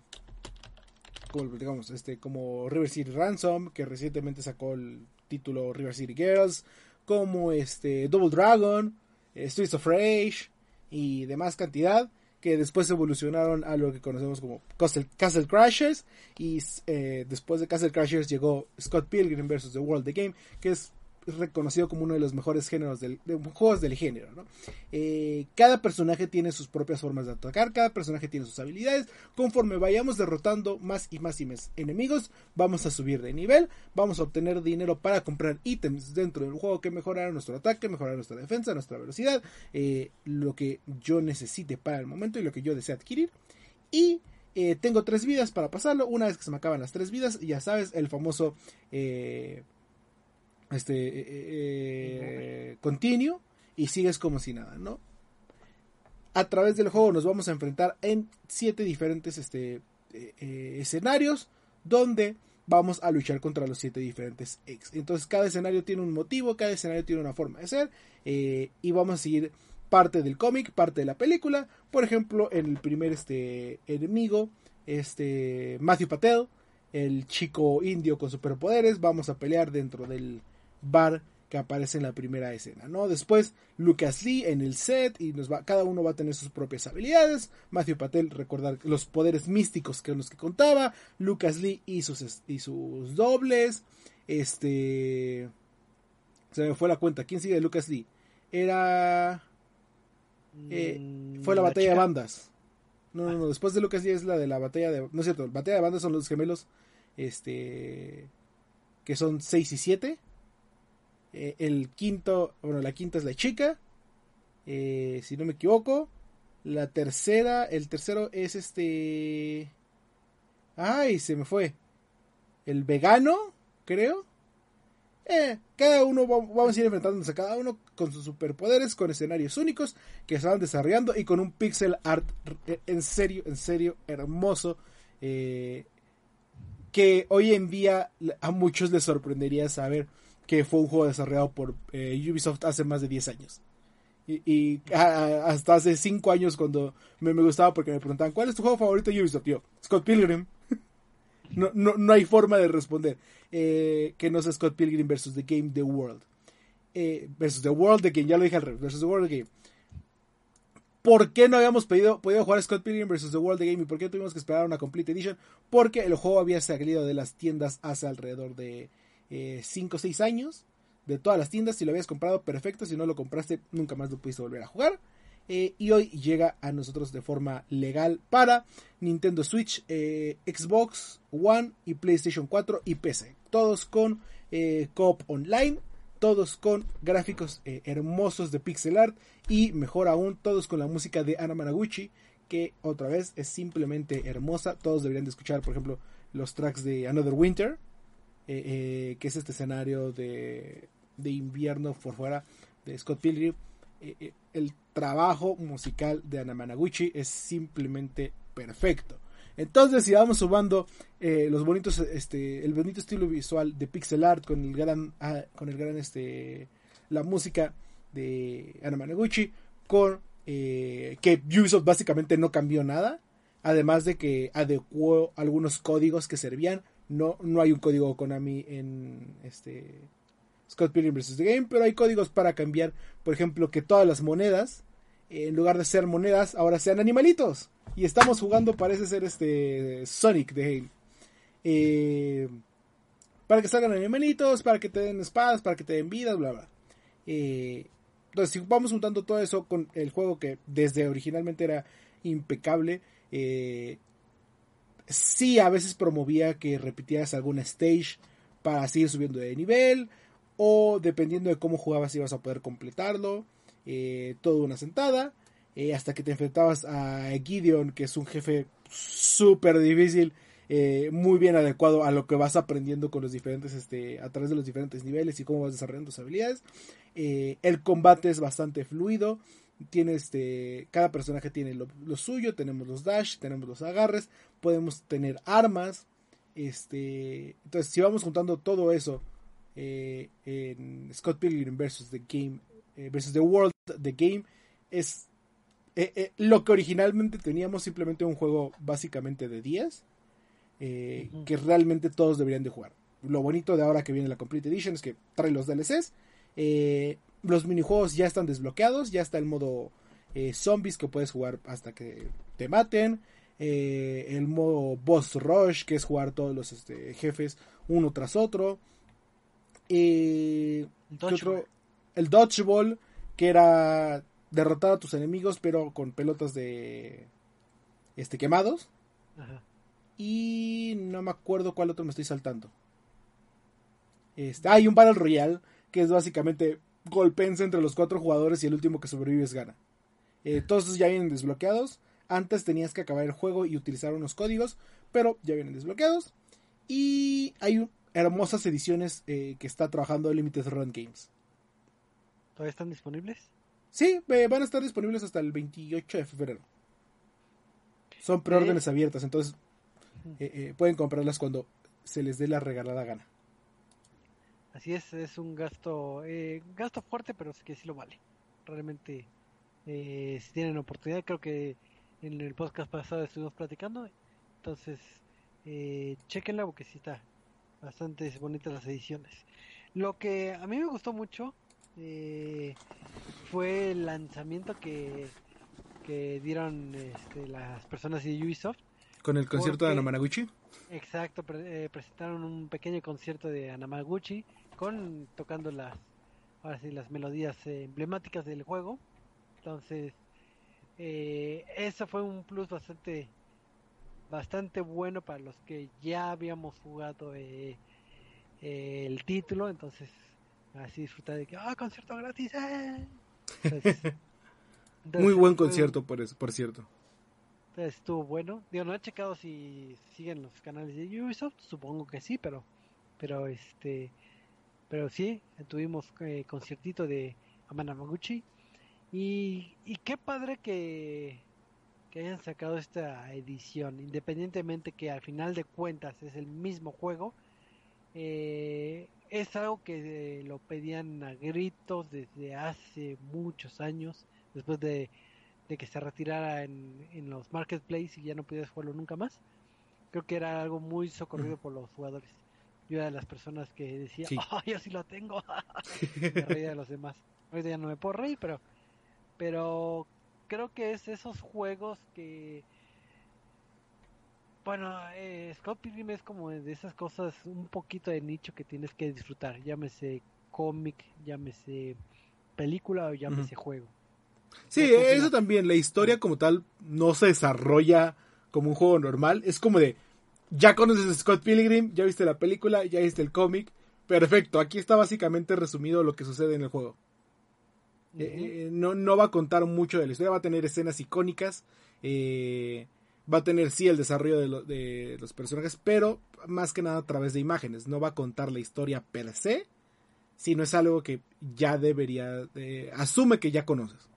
como digamos este como River City Ransom que recientemente sacó el título River City Girls como este Double Dragon eh, Streets of Rage y demás cantidad que después evolucionaron a lo que conocemos como Castle, Castle Crashers y eh, después de Castle Crashers llegó Scott Pilgrim vs. The World The Game que es reconocido como uno de los mejores géneros del, de juegos del género. ¿no? Eh, cada personaje tiene sus propias formas de atacar, cada personaje tiene sus habilidades. Conforme vayamos derrotando más y más y más enemigos, vamos a subir de nivel, vamos a obtener dinero para comprar ítems dentro del juego que mejorarán nuestro ataque, mejorarán nuestra defensa, nuestra velocidad, eh, lo que yo necesite para el momento y lo que yo desee adquirir. Y eh, tengo tres vidas para pasarlo. Una vez que se me acaban las tres vidas, ya sabes, el famoso eh, este eh, eh, continuo y sigues como si nada, ¿no? A través del juego nos vamos a enfrentar en siete diferentes este, eh, eh, escenarios donde vamos a luchar contra los siete diferentes ex. Entonces cada escenario tiene un motivo, cada escenario tiene una forma de ser eh, y vamos a seguir parte del cómic, parte de la película. Por ejemplo, en el primer este enemigo, este Matthew Patel, el chico indio con superpoderes, vamos a pelear dentro del bar que aparece en la primera escena, ¿no? Después Lucas Lee en el set y nos va, cada uno va a tener sus propias habilidades. Matthew Patel recordar los poderes místicos que los que contaba. Lucas Lee y sus y sus dobles. Este se me fue la cuenta. ¿Quién sigue de Lucas Lee? Era eh, Mm, fue la batalla de bandas. No, no, no, después de Lucas Lee es la de la batalla de no es cierto, la batalla de bandas son los gemelos este que son 6 y 7. Eh, el quinto, bueno, la quinta es la chica, eh, si no me equivoco. La tercera, el tercero es este... Ay, se me fue. El vegano, creo. Eh, cada uno va- vamos a ir enfrentándose a cada uno con sus superpoderes, con escenarios únicos que van desarrollando y con un pixel art eh, en serio, en serio, hermoso. eh, que hoy en día a muchos les sorprendería saber que fue un juego desarrollado por eh, Ubisoft hace más de 10 años. Y, hasta hace 5 años cuando me, me gustaba porque me preguntaban, ¿cuál es tu juego favorito de Ubisoft? Yo, Scott Pilgrim. no, no, no hay forma de responder eh, que no sea Scott Pilgrim versus The Game The World. Eh, versus The World The Game, ya lo dije al revés, versus The World The Game. ¿Por qué no habíamos pedido, podido jugar Scott Pilgrim vs. The World The Game y por qué tuvimos que esperar una Complete Edition? Porque el juego había salido de las tiendas hace alrededor de 5 o 6 años. De todas las tiendas, si lo habías comprado, perfecto. Si no lo compraste, nunca más lo pudiste volver a jugar. Eh, y hoy llega a nosotros de forma legal para Nintendo Switch, eh, Xbox One y PlayStation 4 y PC. Todos con eh, Coop Online, todos con gráficos eh, hermosos de pixel art y mejor aún, todos con la música de Ana Managuchi, que otra vez es simplemente hermosa. Todos deberían de escuchar, por ejemplo, los tracks de Another Winter, eh, eh, que es este escenario de, de invierno por fuera de Scott Pilgrim. Eh, eh, el trabajo musical de Ana Managuchi es simplemente perfecto. Entonces, si vamos sumando los bonitos, este, el bonito estilo visual de pixel art con el gran, ah, con el gran, este, la música de Ana Managuchi, que Ubisoft básicamente no cambió nada, además de que adecuó algunos códigos que servían. No, no hay un código Konami en este Scott Pilgrim vs. The Game, pero hay códigos para cambiar, por ejemplo, que todas las monedas, en lugar de ser monedas, ahora sean animalitos. Y estamos jugando, parece ser este Sonic de Halo. Eh, para que salgan animalitos, para que te den espadas, para que te den vidas, bla, bla. Eh, entonces, si vamos juntando todo eso con el juego que desde originalmente era impecable, eh, sí a veces promovía que repitieras alguna stage para seguir subiendo de nivel, o dependiendo de cómo jugabas ibas a poder completarlo, eh, todo una sentada, eh, hasta que te enfrentabas a Gideon, que es un jefe súper difícil, eh, muy bien adecuado a lo que vas aprendiendo con los diferentes, este, a través de los diferentes niveles y cómo vas desarrollando tus habilidades. El combate es bastante fluido. Tiene este. Cada personaje tiene lo, lo suyo. Tenemos los dash, tenemos los agarres. Podemos tener armas. Este. Entonces, si vamos juntando todo eso. eh, en Scott Pilgrim versus The Game. eh, versus The World The Game. Es. eh, eh, lo que originalmente teníamos simplemente un juego básicamente de 10. eh. Que realmente todos deberían de jugar. Lo bonito de ahora que viene la Complete Edition es que trae los DLCs. Eh, los minijuegos ya están desbloqueados, ya está el modo eh, zombies que puedes jugar hasta que te maten. eh, el modo boss rush, que es jugar todos los este, jefes uno tras otro. Eh, ¿qué Dodgeball. otro? El dodgeball, que era derrotar a tus enemigos, pero con pelotas de este quemados. Ajá. Y no me acuerdo cuál otro me estoy saltando. Este, hay un Battle Royale que es básicamente golpense entre los cuatro jugadores y el último que sobrevives gana. Eh, todos ya vienen desbloqueados. Antes tenías que acabar el juego y utilizar unos códigos, pero ya vienen desbloqueados. Y hay hermosas ediciones eh, que está trabajando Limited Run Games. ¿Todavía están disponibles? Sí, eh, van a estar disponibles hasta el 28 de febrero. Son preórdenes abiertas, entonces pueden comprarlas cuando se les dé la regalada gana. Así es, es un gasto, eh, gasto fuerte, pero es que sí lo vale. Realmente, eh, si tienen oportunidad, creo que en el podcast pasado estuvimos platicando. Entonces, eh, chequenla porque sí está bastante bonitas las ediciones. Lo que a mí me gustó mucho eh, fue el lanzamiento que, que dieron este, las personas de Ubisoft. Con el concierto de Anamanaguchi. Exacto, pre- eh, presentaron un pequeño concierto de Anamaguchi con tocando las ahora sí las melodías eh, emblemáticas del juego. Entonces, eh, eso fue un plus bastante bastante bueno para los que ya habíamos jugado eh, eh, el título, entonces así disfrutar de que ah concierto gratis. ¡eh! Entonces- Muy buen concierto, por, eso, por cierto. entonces, estuvo bueno. Digo, no he checado si siguen los canales de Ubisoft, supongo que sí, pero pero este pero sí, tuvimos eh, conciertito de Amanamaguchi y, y qué padre que, que hayan sacado esta edición, independientemente que al final de cuentas es el mismo juego, eh, es algo que eh, lo pedían a gritos desde hace muchos años, después de, de que se retirara en, en los marketplaces y ya no pudieras jugarlo nunca más. Creo que era algo muy socorrido por los jugadores. Yo era de las personas que decía, Sí. oh, yo sí lo tengo. me reía de los demás. Ahorita ya no me puedo reír, pero, pero creo que es esos juegos que bueno, eh, Scott Pilgrim es como de esas cosas un poquito de nicho que tienes que disfrutar, llámese cómic, llámese película o llámese juego. Sí, eso también, la historia como tal no se desarrolla como un juego normal, es como de, ya conoces a Scott Pilgrim, ya viste la película, ya viste el cómic, perfecto, aquí está básicamente resumido lo que sucede en el juego. Eh, eh, no, no va a contar mucho de la historia, va a tener escenas icónicas, eh, va a tener sí el desarrollo de, lo- de los personajes, pero más que nada a través de imágenes, no va a contar la historia per se, sino es algo que ya debería, eh, asume que ya conoces.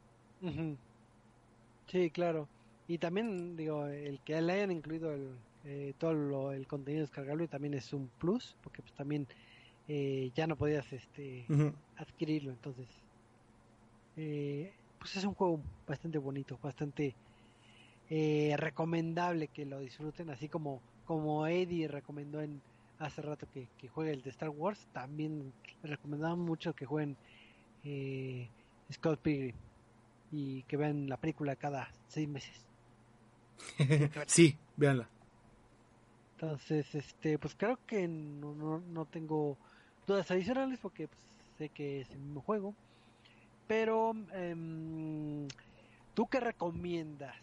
Sí, claro. Y también, digo, el que le hayan incluido el, eh, todo lo- el contenido descargable también es un plus, porque pues también eh, ya no podías este adquirirlo, entonces eh, pues es un juego bastante bonito, bastante eh, recomendable que lo disfruten, así como como Eddie recomendó en hace rato que, que juegue el de Star Wars, también recomendamos mucho que jueguen eh, Scott Pilgrim y que vean la película cada seis meses. sí, véanla. Entonces, este, pues creo que no, no, no tengo dudas adicionales porque pues, sé que es el mismo juego. Pero, em, ¿tú qué recomiendas?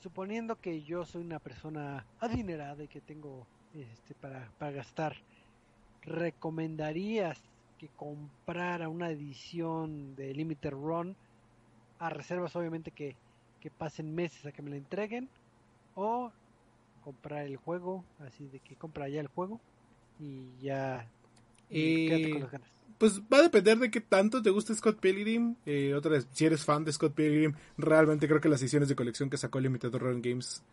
Suponiendo que yo soy una persona adinerada y que tengo este, para, para gastar, ¿recomendarías que comprara una edición de Limited Run a reservas obviamente que, que pasen meses a que me la entreguen? ¿O comprar el juego, así de que compra ya el juego y ya y quédate con Eh, las ganas. pues va a depender de qué tanto te guste Scott Pilgrim. Eh, otra vez, si eres fan de Scott Pilgrim, realmente creo que las ediciones de colección que sacó Limited Run Games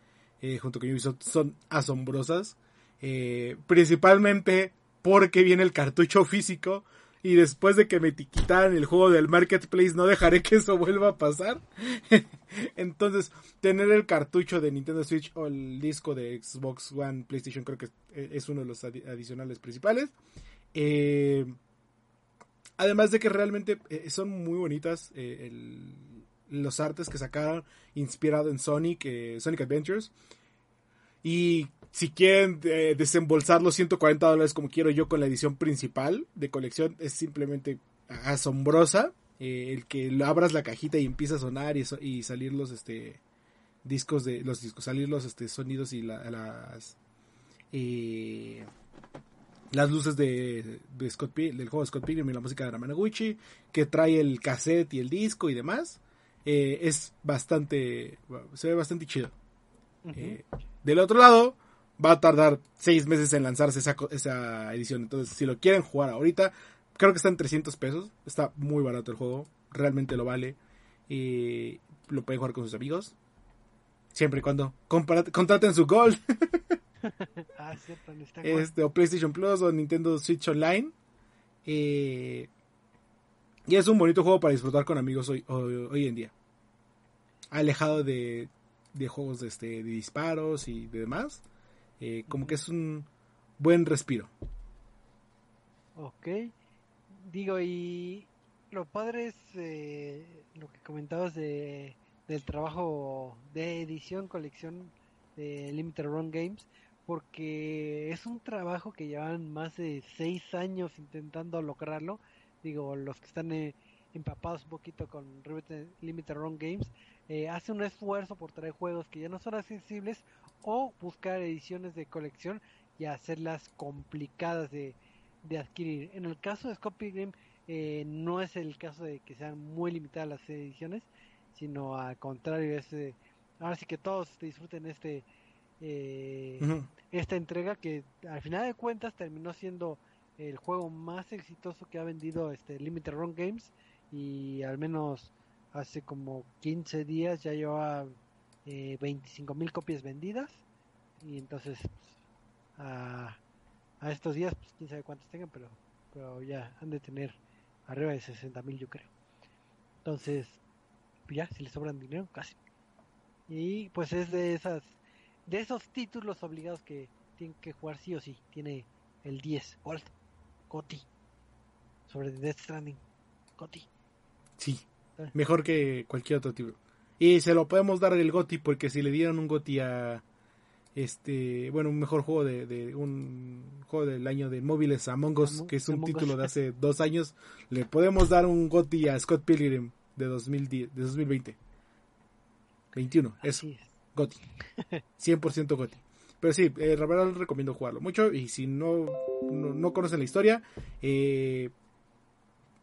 eh, junto con Ubisoft son asombrosas. Eh, principalmente porque viene el cartucho físico. Y después de que me quitaran el juego del marketplace, no dejaré que eso vuelva a pasar. Entonces, tener el cartucho de Nintendo Switch o el disco de Xbox One, PlayStation, creo que es- uno de los adi- adicionales principales. Eh, además de que realmente eh, son muy bonitas eh, los artes que sacaron inspirado en Sonic, eh, Sonic Adventures. Y si quieren eh, desembolsar los 140 dólares como quiero yo con la edición principal de colección, es simplemente asombrosa. Eh, el que abras la cajita y empieza a sonar y, so- y salir los este discos de los discos salir los este sonidos y la- las eh, las luces de, de Scott Pi- del juego de Scott Pilgrim y la música de Ramanaguchi, que trae el cassette y el disco y demás. eh, es bastante, se ve bastante chido. Eh, del otro lado, va a tardar seis meses en lanzarse esa, esa edición. Entonces, si lo quieren jugar ahorita, creo que está en 300 pesos. Está muy barato el juego. Realmente lo vale. Y lo pueden jugar con sus amigos. Siempre y cuando contraten su Gold. Ah, cierto, este, o PlayStation Plus o Nintendo Switch Online. Eh, y es un bonito juego para disfrutar con amigos hoy, hoy, hoy en día. Alejado de, de juegos de, este, de disparos y de demás. Eh, como que es un buen respiro. Ok. Digo, y lo padre es eh, lo que comentabas de, del trabajo de edición, colección de Limited Run Games, porque es un trabajo que llevan más de seis años intentando lograrlo. Digo, los que están eh, empapados un poquito con Limited- Limited Run Games, eh, hace un esfuerzo por traer juegos que ya no son accesibles o buscar ediciones de colección y hacerlas complicadas de, de adquirir. En el caso de Scott Pilgrim eh, no es el caso de que sean muy limitadas las ediciones, sino al contrario, es eh, ahora sí que todos disfruten este eh, esta entrega que al final de cuentas terminó siendo el juego más exitoso que ha vendido este Limited Run Games y al menos hace como 15 días ya lleva eh, 25 mil copias vendidas. Y entonces pues, a, a estos días pues quién sabe cuántos tengan pero pero ya han de tener arriba de 60 mil yo creo. Entonces pues ya si les sobran dinero casi. Y pues es de esas de esos títulos obligados que tienen que jugar sí o sí. Tiene el 10 Gold Goti sobre Death Stranding. Goti Sí, mejor que cualquier otro título. Y se lo podemos dar el GOTI porque si le dieron un GOTI a este, bueno, un mejor juego de, de un juego del año de móviles Among Us, Among- que es un Among título Us. de hace dos años, le podemos dar un GOTI a Scott Pilgrim de 2010, de 2020. 21, eso, es. GOTI. 100% GOTI. Pero sí, eh, la verdad les recomiendo jugarlo mucho y si no, no, no conocen la historia, eh,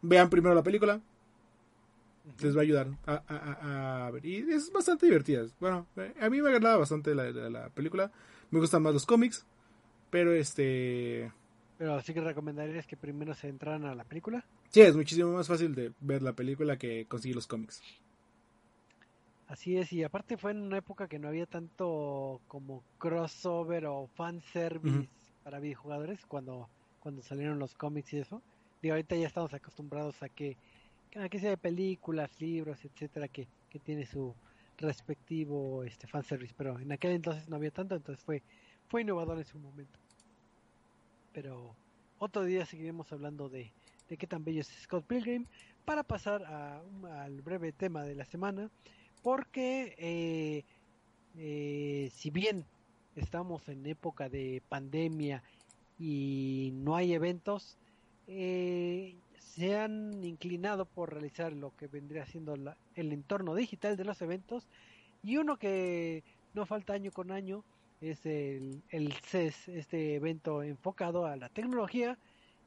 vean primero la película, les va a ayudar a, a- a- a ver. Y es bastante divertida. Bueno, eh, a mí me agradaba bastante la, la- la película. Me gustan más los cómics. Pero este. pero sí que recomendarías que primero se entraran a la película Sí, es muchísimo más fácil de ver la película que conseguir los cómics. Así es, y aparte fue en una época que no había tanto como crossover o fanservice Ujú. para videojugadores cuando, cuando salieron los cómics y eso. Digo, ahorita ya estamos acostumbrados a que, a que sea de películas, libros, etcétera, que, que tiene su respectivo este fanservice, pero en aquel entonces no había tanto, entonces fue, fue innovador en su momento. Pero otro día seguiremos hablando de, de qué tan bello es Scott Pilgrim para pasar a, al breve tema de la semana porque eh, eh, si bien estamos en época de pandemia y no hay eventos, eh, se han inclinado por realizar lo que vendría siendo la- el entorno digital de los eventos y uno que no falta año con año es el, el CES, este evento enfocado a la tecnología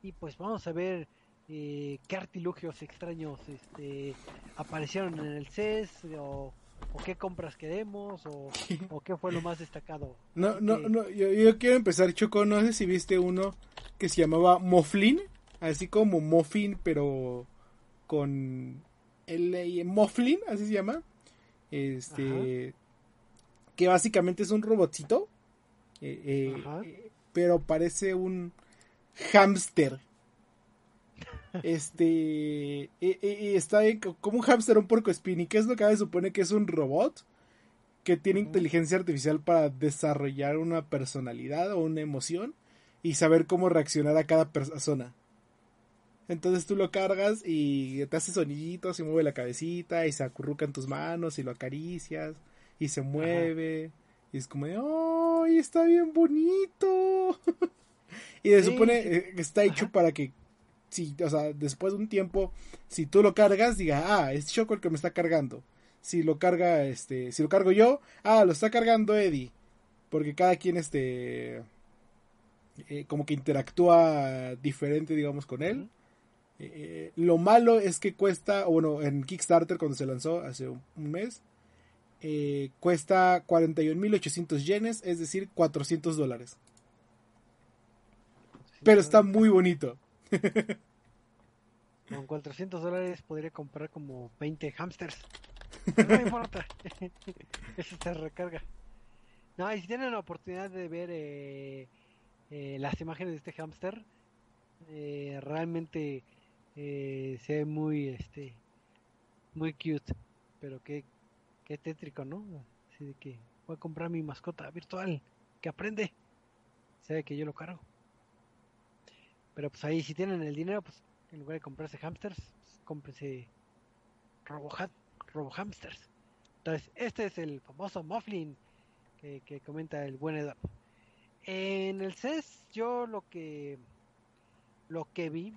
y pues vamos a ver eh, qué artilugios extraños este, aparecieron en el CES o, o qué compras queremos o, o qué fue lo más destacado. No, no, no. Yo, yo quiero empezar, Choco. No sé si viste uno que se llamaba Moflin. Así como Muffin, pero con el Moflin, así se llama. Este. Que básicamente es un robotcito. eh, eh, Ajá. pero parece un hámster. Este. eh, eh, eh, está como un hámster, un porco espín. ¿Y qué es lo que se supone que es un robot? Que tiene inteligencia artificial para desarrollar una personalidad o una emoción y saber cómo reaccionar a cada persona. Entonces tú lo cargas y te hace soniditos y mueve la cabecita y se acurruca en tus manos y lo acaricias y se mueve. Y es como de, ¡ay, está bien bonito! y se Sí, supone sí. eh, que está hecho Ajá. para que, si, o sea, después de un tiempo, si tú lo cargas, diga, ah, es Choco el que me está cargando. Si lo carga, este, si lo cargo yo, ah, lo está cargando Eddie. Porque cada quien, este, eh, como que interactúa diferente, digamos, con él. Eh, lo malo es que cuesta, bueno, en Kickstarter cuando se lanzó hace un, un mes, eh, cuesta 41.800 yenes, es decir, 400 dólares. Pero está muy bonito. Con 400 dólares podría comprar como 20 hamsters. No me importa. Eso se recarga. No, y si tienen la oportunidad de ver eh, eh, las imágenes de este hamster, eh, realmente eh, se ve muy, este, muy cute. Pero qué, qué tétrico, ¿no? Así de que voy a comprar mi mascota virtual que aprende. Sabe que yo lo cargo. Pero pues ahí si tienen el dinero, pues en lugar de comprarse hamsters, pues, cómprense robo, robo hamsters. Entonces, este es el famoso Mufflin que, que comenta el buen Edap. En el CES yo lo que lo que vi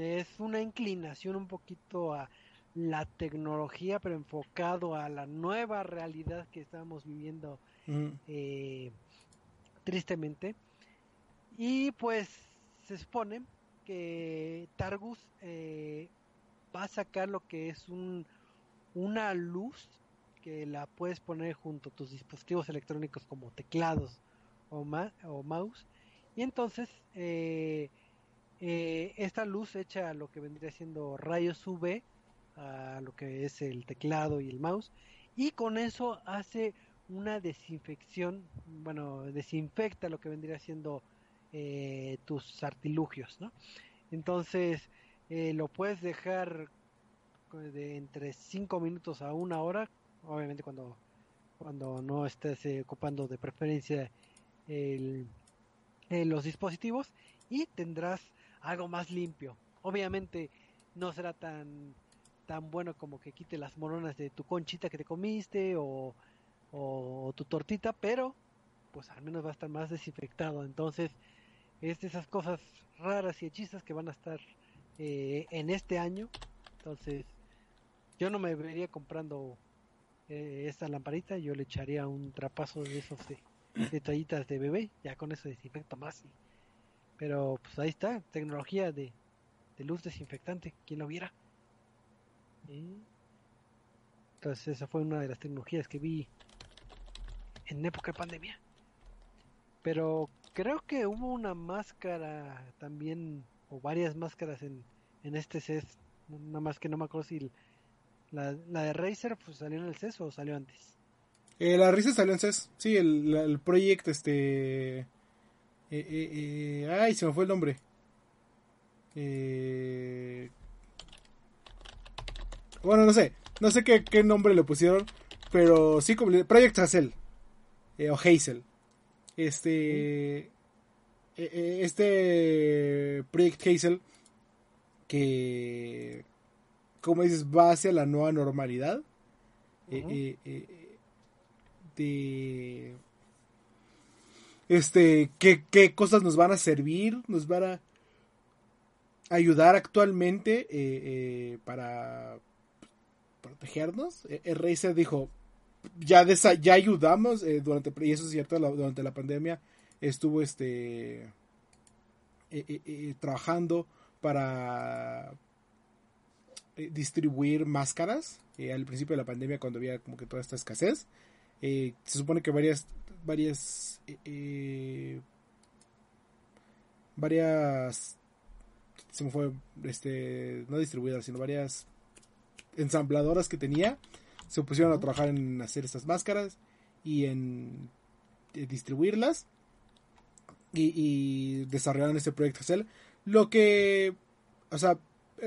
es una inclinación un poquito a la tecnología, pero enfocado a la nueva realidad que estamos viviendo Mm, eh, tristemente. Y pues se supone que Targus eh, va a sacar lo que es un, una luz que la puedes poner junto a tus dispositivos electrónicos como teclados o, ma- o mouse. Y entonces eh, eh, esta luz echa lo que vendría siendo rayos UV a lo que es el teclado y el mouse y con eso hace una desinfección, bueno, desinfecta lo que vendría siendo eh, tus artilugios, ¿no? Entonces eh, lo puedes dejar de entre 5 minutos a una hora, obviamente cuando, cuando no estés ocupando de preferencia el, los dispositivos y tendrás algo más limpio. Obviamente no será tan tan bueno como que quite las moronas de tu conchita que te comiste o, o tu tortita, pero pues al menos va a estar más desinfectado. Entonces es de esas cosas raras y hechizas que van a estar eh, en este año. Entonces yo no me vería comprando eh, esta lamparita, yo le echaría un trapazo de esos de, de toallitas de bebé, ya con eso desinfecta más. y- pero pues ahí está, tecnología de, de luz desinfectante, quien lo viera. Entonces esa fue una de las tecnologías que vi en época de pandemia. Pero creo que hubo una máscara también, o varias máscaras en, en este CES. Nada más que no me acuerdo si la, la de Razer pues, salió en el CES o salió antes. Eh, la risa salió en CES. Sí, el, el proyecto, este... eh, eh, eh, ay, se me fue el nombre. Bueno, no sé. No sé qué, qué nombre le pusieron. Pero sí, como Project Hazel. o Hazel. Este... este Project Hazel. Que... Como dices, va hacia la nueva normalidad. De este qué, qué cosas nos van a servir nos van a ayudar actualmente eh, eh, para protegernos. Razer dijo ya desa- ya ayudamos eh, durante y eso es cierto durante la pandemia estuvo este eh, eh, trabajando para distribuir máscaras al principio de la pandemia cuando había como que toda esta escasez. Se supone que varias varias eh, eh, varias se me fue este no distribuidoras sino varias ensambladoras que tenía se pusieron a trabajar en hacer estas máscaras y en eh, distribuirlas y, y desarrollaron este proyecto Cell lo que o sea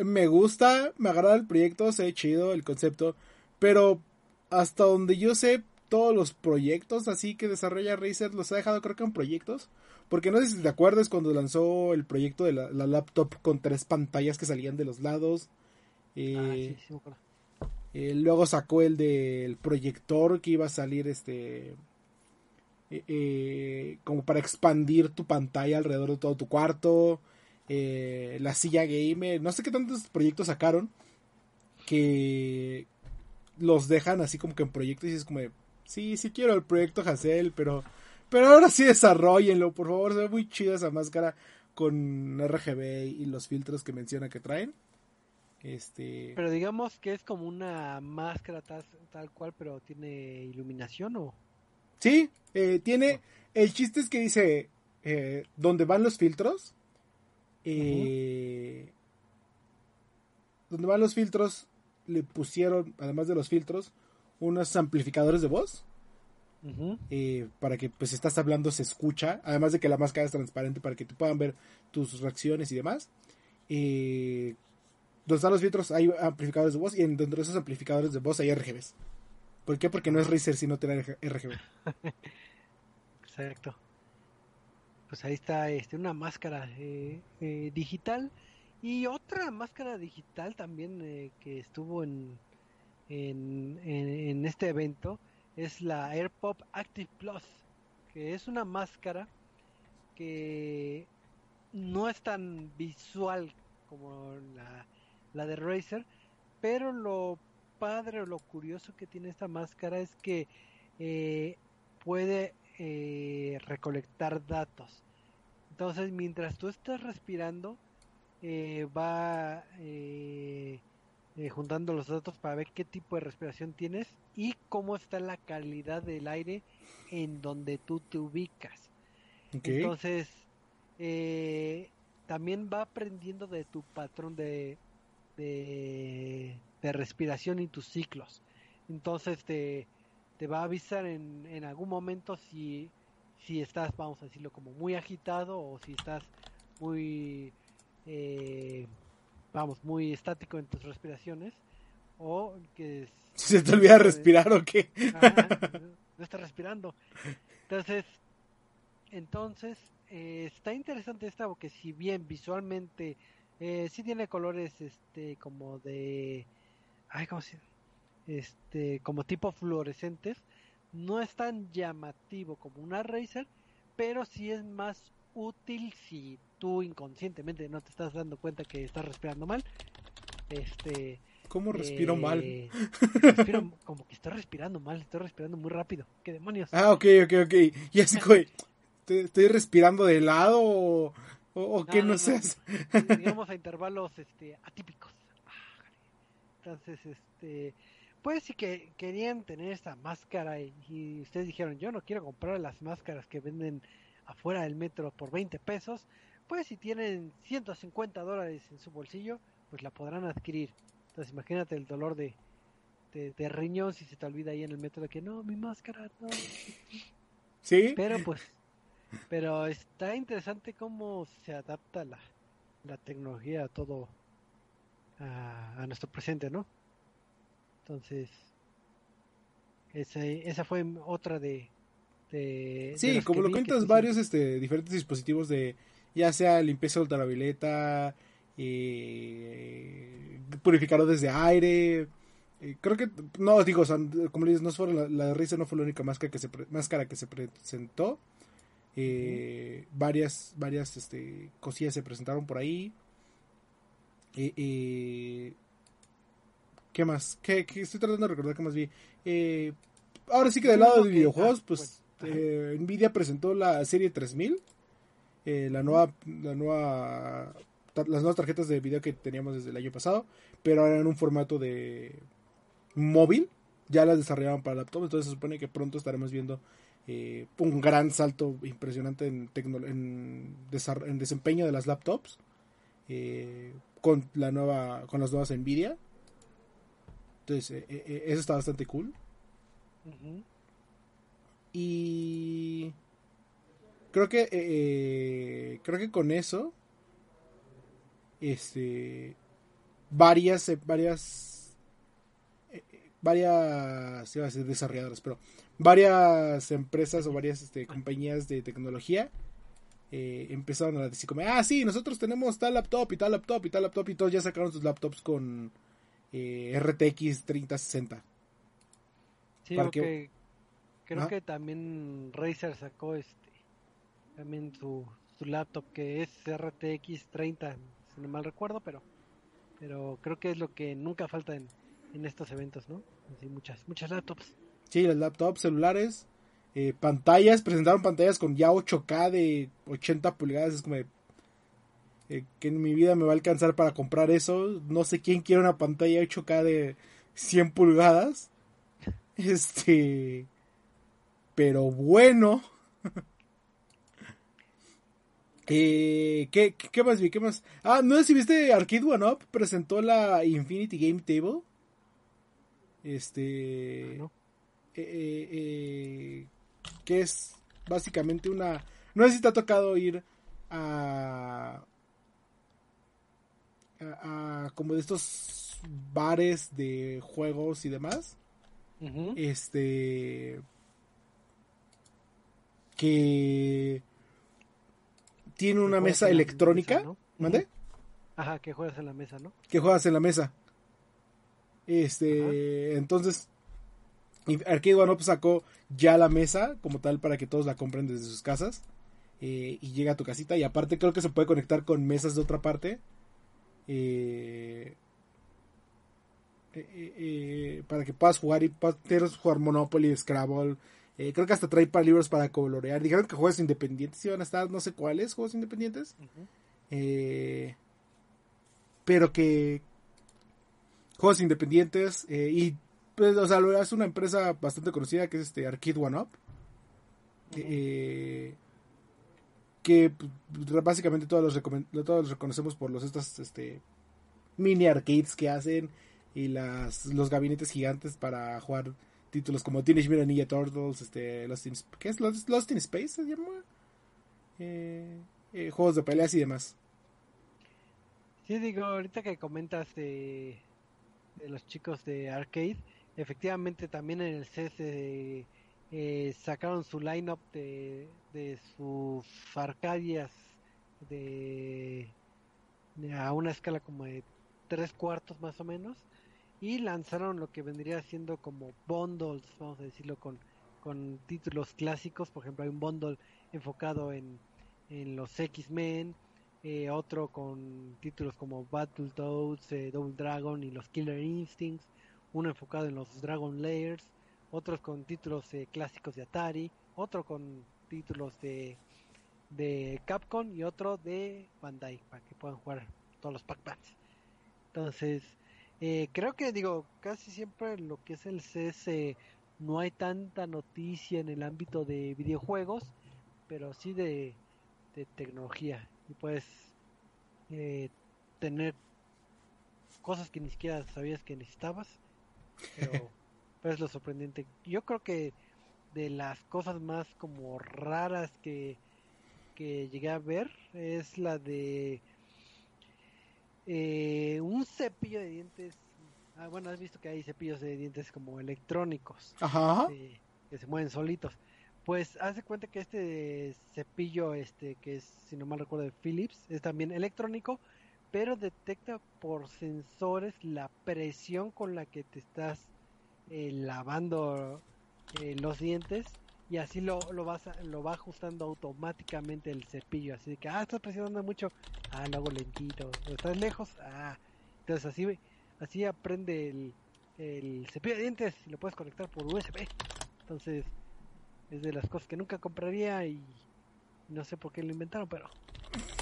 me gusta me agrada el proyecto se ve chido el concepto pero hasta donde yo sé todos los proyectos así que desarrolla Razer los ha dejado creo que en proyectos porque no sé si te acuerdas cuando lanzó el proyecto de la, la laptop con tres pantallas que salían de los lados eh, Ah, sí, sí me acuerdo. eh, luego sacó el del proyector que iba a salir este eh, eh, como para expandir tu pantalla alrededor de todo tu cuarto eh, la silla gamer no sé qué tantos proyectos sacaron que los dejan así como que en proyectos y es como de, sí sí quiero el proyecto Hassel pero pero ahora sí desarrollenlo por favor se ve muy chida esa máscara con RGB y los filtros que menciona que traen. Este, Pero digamos que es como una máscara tal, tal cual, pero tiene iluminación o... sí, eh, tiene, el chiste es que dice, eh, donde van los filtros, eh, donde van los filtros, le pusieron, además de los filtros, unos amplificadores de voz. Eh, para que pues si estás hablando se escucha, además de que la máscara es transparente para que te puedan ver tus reacciones y demás. Eh, donde están los filtros hay amplificadores de voz y en dentro de esos amplificadores de voz hay RGBs. ¿Por qué? Porque no es Razer si no tiene RGB. Exacto. Pues ahí está este, una máscara eh, eh, digital y otra máscara digital también eh, que estuvo en, en, en- este evento es la AirPop Active Plus, que es una máscara que no es tan visual como la, la de Razer, pero lo padre o lo curioso que tiene esta máscara es que eh, puede eh, recolectar datos. Entonces, mientras tú estás respirando, eh, va eh, juntando los datos para ver qué tipo de respiración tienes y cómo está la calidad del aire en donde tú te ubicas. Entonces, eh, también va aprendiendo de tu patrón de, de, de respiración y tus ciclos. Entonces, te, te va a avisar en, en algún momento si, si estás, vamos a decirlo, como muy agitado o si estás muy, eh, vamos, muy estático en tus respiraciones o que ¿Se te olvida respirar o qué? Ajá, no está respirando. Entonces, entonces eh, está interesante esta porque si bien visualmente eh, sí tiene colores este como de ay cómo se este como tipo fluorescentes, no es tan llamativo como una Razer, pero sí es más útil si tú inconscientemente no te estás dando cuenta que estás respirando mal. Este ¿Cómo respiro mal? eh, respiro como que estoy respirando mal, estoy respirando muy rápido. ¿Qué demonios? Ah, ok, ok, ok. Y así, güey, ¿te- ¿estoy respirando de lado o, o, o qué? No, No, sé. no. digamos a intervalos este atípicos. Ah, Entonces, este, pues si que querían tener esta máscara y, y ustedes dijeron, yo no quiero comprar las máscaras que venden afuera del metro por 20 pesos, pues si tienen 150 dólares en su bolsillo, pues la podrán adquirir. Entonces, imagínate el dolor de, de, de riñón si se te olvida ahí en el metro de que no, mi máscara, no. ¿Sí? Pero pues, pero está interesante cómo se adapta la, la tecnología a todo, a, a nuestro presente, ¿no? Entonces, esa, esa fue otra de... de Sí, como lo vi cuentas, varios este, diferentes dispositivos de ya sea limpieza ultravioleta, eh, purificadores de aire. eh, creo que, no, digo, o sea, como le dices, no fue la, Razer no fue la única máscara que se, pre- máscara que se presentó. Eh, Varias, varias este, cosillas se presentaron por ahí. Eh, eh, ¿Qué más? ¿Qué, qué- Estoy tratando de recordar qué más vi. Eh, ahora sí que del lado de que- videojuegos, ah, pues eh, Nvidia presentó la serie 3000, eh, la nueva, la nueva, las nuevas tarjetas de video que teníamos desde el año pasado, pero ahora en un formato de móvil, ya las desarrollaban para laptop, entonces se supone que pronto estaremos viendo eh, un gran salto impresionante en, en, desempeño de las laptops eh, con la nueva, con las nuevas Nvidia. Entonces, eh, eso está bastante cool. Y creo que eh, eh, creo que con eso este varias eh, varias eh, varias iba a decir desarrolladoras pero varias empresas o varias este, compañías de tecnología empezaron a decir como ah sí nosotros tenemos tal laptop y tal laptop y tal laptop y todos ya sacaron sus laptops con RTX 3060 Sí, Para que- creo que también Razer sacó este también su, su laptop que es RTX 30, si no mal recuerdo, pero pero creo que es lo que nunca falta en, en estos eventos, ¿no? Así muchas muchas laptops. Sí, los laptops, celulares, eh, pantallas, presentaron pantallas con ya 8K de 80 pulgadas, es como de... eh, que en mi vida me va a alcanzar para comprar eso. No sé quién quiere una pantalla 8K de 100 pulgadas. Este. Pero bueno. Eh, ¿qué, ¿Qué más vi? ¿Qué más? Ah, no sé si viste Arcade One Up. Presentó la Infinity Game Table. Este. Ah, ¿no? eh, eh, que es básicamente una... No sé si te ha tocado ir a... a, a como de estos bares de juegos y demás. Este... Que... Tiene una mesa electrónica. mesa, ¿no? ¿Mande? Ajá, que juegas en la mesa, ¿no? que juegas en la mesa. Este, entonces, Arcade One Up sacó ya la mesa como tal para que todos la compren desde sus casas eh, y llega a tu casita y aparte creo que se puede conectar con mesas de otra parte eh, eh, para que puedas jugar y puedas jugar Monopoly, Scrabble. Eh, creo que hasta trae para libros para colorear. Dijeron que juegos independientes iban a estar, no sé cuáles juegos independientes. Eh, pero que juegos independientes eh, y pues, o sea, lo hace una empresa bastante conocida que es este Arcade One Up. que pues, básicamente todos los, todos los reconocemos por los estos este, mini arcades que hacen y las los gabinetes gigantes para jugar títulos como Teenage Mutant Ninja Turtles, este, Lost in, ¿qué es? Lost, Lost in Space se llama. Eh, eh, juegos de peleas y demás. Sí, digo, ahorita que comentas de, de los chicos de arcade, efectivamente también en el CES eh, sacaron su lineup de, de sus arcadias de a una escala como de tres cuartos más o menos y lanzaron lo que vendría siendo como bundles, vamos a decirlo, con, con títulos clásicos. Por ejemplo, hay un bundle enfocado en, en los X-Men, eh, otro con títulos como Battletoads, eh, Double Dragon y los Killer Instincts, uno enfocado en los Dragon Layers, otros con títulos eh, clásicos de Atari, otro con títulos de, de Capcom y otro de Bandai para que puedan jugar todos los Pac-Mans. Entonces, eh, creo que digo, casi siempre lo que es el CS eh, no hay tanta noticia en el ámbito de videojuegos, pero sí de, de tecnología y puedes eh, tener cosas que ni siquiera sabías que necesitabas, pero, pero es lo sorprendente. Yo creo que de las cosas más como raras que, que llegué a ver es la de eh, un cepillo de dientes. Ah, bueno, has visto que hay cepillos de dientes como electrónicos Ajá. eh, que se mueven solitos. Pues haz de cuenta que este cepillo, este que es, si no mal recuerdo, de Philips, es también electrónico, pero detecta por sensores la presión con la que te estás eh, lavando eh, los dientes y así lo, lo vas a- lo va ajustando automáticamente el cepillo, así de que ah estás presionando mucho, ah lo hago lentito, estás lejos, ah entonces así así aprende el, el cepillo de dientes y lo puedes conectar por USB. Entonces, es de las cosas que nunca compraría y no sé por qué lo inventaron, pero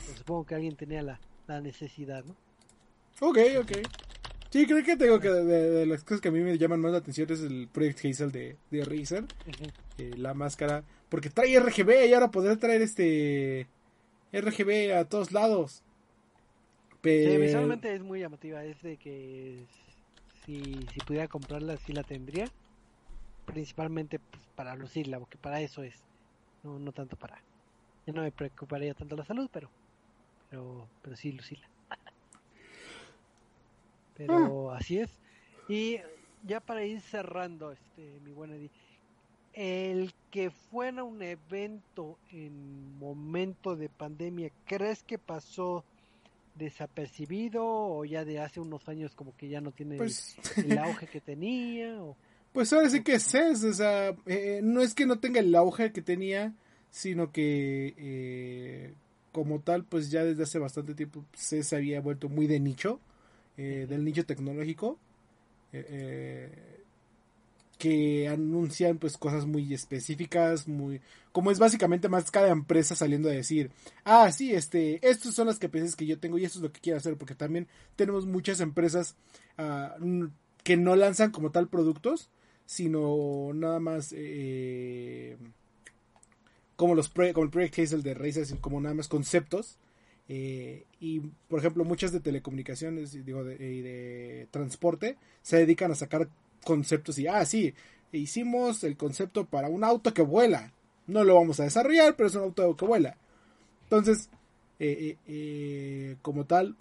pues, supongo que alguien tenía la, la necesidad, ¿no? Ok, ok. Sí, creo que tengo que de, de las cosas que a mí me llaman más la atención es el Project Hazel de, de Razer. eh, la máscara. Porque trae RGB y ahora podrá traer este RGB a todos lados. Sí, visualmente es muy llamativa, es de que si, si pudiera comprarla, sí la tendría. Principalmente pues, para lucirla, porque para eso es, no, no tanto para... Yo no me preocuparía tanto la salud, pero pero, pero sí lucirla. Pero así es. Y ya para ir cerrando, este, mi buen Eddie, el que fuera un evento en momento de pandemia, ¿crees que pasó desapercibido o ya de hace unos años como que ya no tiene el- Pues, el, auge que tenía? O... pues ahora sí que es CES, o sea, eh, no es que no tenga el auge que tenía, sino que eh, como tal, pues ya desde hace bastante tiempo CES había vuelto muy de nicho, eh, del nicho tecnológico. eh, eh, que anuncian pues cosas muy específicas, muy como es básicamente más cada empresa saliendo a decir, ah, sí, este, estas son las capacidades que yo tengo y esto es lo que quiero hacer, porque también tenemos muchas empresas ah, que no lanzan como tal productos, sino nada más como los como el Project Hazel de Razer, como nada más conceptos. Eh, y por ejemplo, muchas de telecomunicaciones, digo, de, transporte, se dedican a sacar conceptos y, ah, sí, hicimos el concepto para un auto que vuela. No lo vamos a desarrollar, pero es un auto que vuela. Entonces, eh, eh, eh, como tal,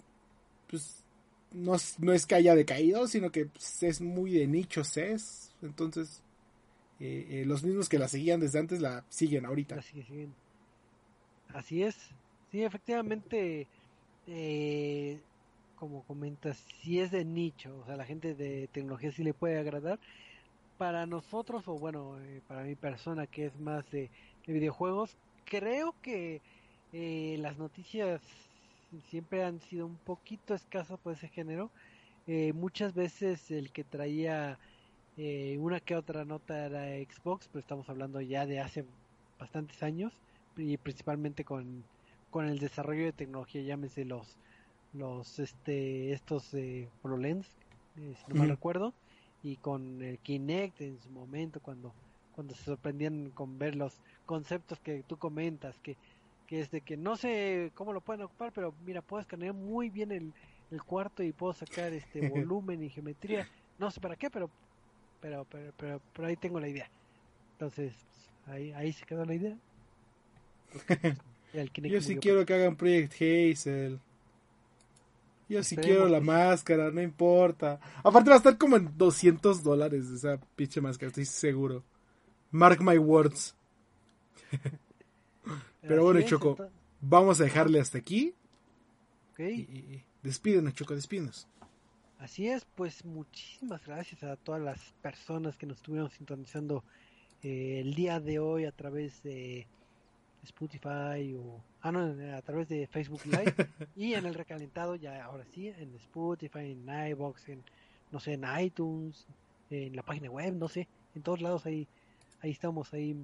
pues no, no es que haya decaído, sino que pues, es muy de nichos, es. Entonces, los mismos que la seguían desde antes la siguen ahorita. La sigue siguiendo. Así es. Sí, efectivamente, eh, como comentas, si es de nicho, o sea, la gente de tecnología sí le puede agradar. Para nosotros, o bueno, eh, para mi persona que es más de, de videojuegos, creo que eh, las noticias siempre han sido un poquito escasas por ese género. Eh, muchas veces el que traía eh, una que otra nota era Xbox, pero estamos hablando ya de hace bastantes años y principalmente con, con el desarrollo de tecnología, llámese los los este estos eh, HoloLens, eh, si no mal Ujú. recuerdo, y con el Kinect en su momento cuando cuando se sorprendían con ver los conceptos que tú comentas, que que es de que no sé cómo lo pueden ocupar, pero mira, puedo escanear muy bien el, el cuarto y puedo sacar este volumen y geometría. No sé para qué, pero pero pero pero, pero ahí tengo la idea. Entonces, pues, ahí ahí se quedó la idea. Porque, pues, el Kinect Yo sí quiero que hagan Project Hazel. Yo sí Esperemos quiero la que sí. máscara, no importa. Aparte va a estar como en 200 dólares esa pinche máscara, estoy seguro. Mark my words. Pero bueno, Choco, vamos a dejarle hasta aquí. ok. Y, y- y despídenos, Choco, despídenos. Así es, pues muchísimas gracias a todas las personas que nos estuvieron sintonizando eh, el día de hoy a través de Spotify o ah no, a través de Facebook Live y en el recalentado ya ahora sí en Spotify, en iBox, en no sé, en iTunes, en la página web, no sé, en todos lados ahí ahí estamos ahí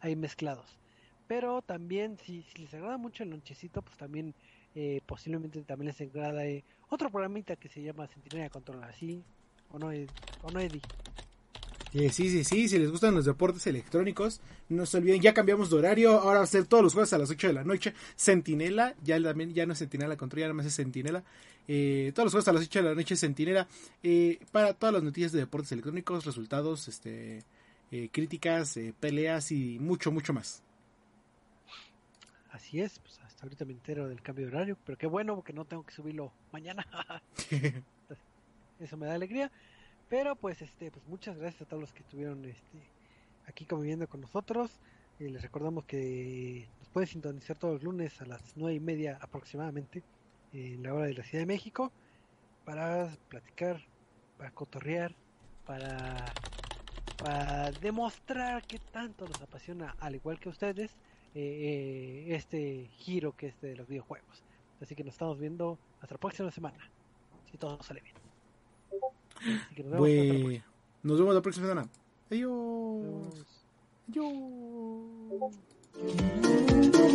ahí mezclados. Pero también si, si les agrada mucho el lonchecito, pues también eh, posiblemente también les agrada eh, otro programita que se llama Centinela Control, así o no, o no Eddie. Eh, sí, sí, sí, si les gustan los deportes electrónicos, no se olviden, ya cambiamos de horario, ahora va a ser todos los jueves a las 8 de la noche, Centinela, ya también, ya no es Centinela Control, ya nada más es Centinela, eh, todos los jueves a las 8 de la noche Centinela, eh, para todas las noticias de deportes electrónicos, resultados, este, eh, críticas, peleas y mucho, mucho más. Así es, pues hasta ahorita me entero del cambio de horario, pero qué bueno porque no tengo que subirlo mañana. Eso me da alegría. Pero pues este, pues muchas gracias a todos los que estuvieron este aquí conviviendo con nosotros. Eh, les recordamos que nos pueden sintonizar todos los lunes a las nueve y media aproximadamente en la hora de la Ciudad de México para platicar, para cotorrear, para para demostrar que tanto nos apasiona, al igual que ustedes, eh, eh, este giro que es de los videojuegos. Así que nos estamos viendo hasta la próxima semana, si todo sale bien. Así que nos vemos hasta la próxima. nos vemos la próxima semana. Adiós. Adiós. Adiós.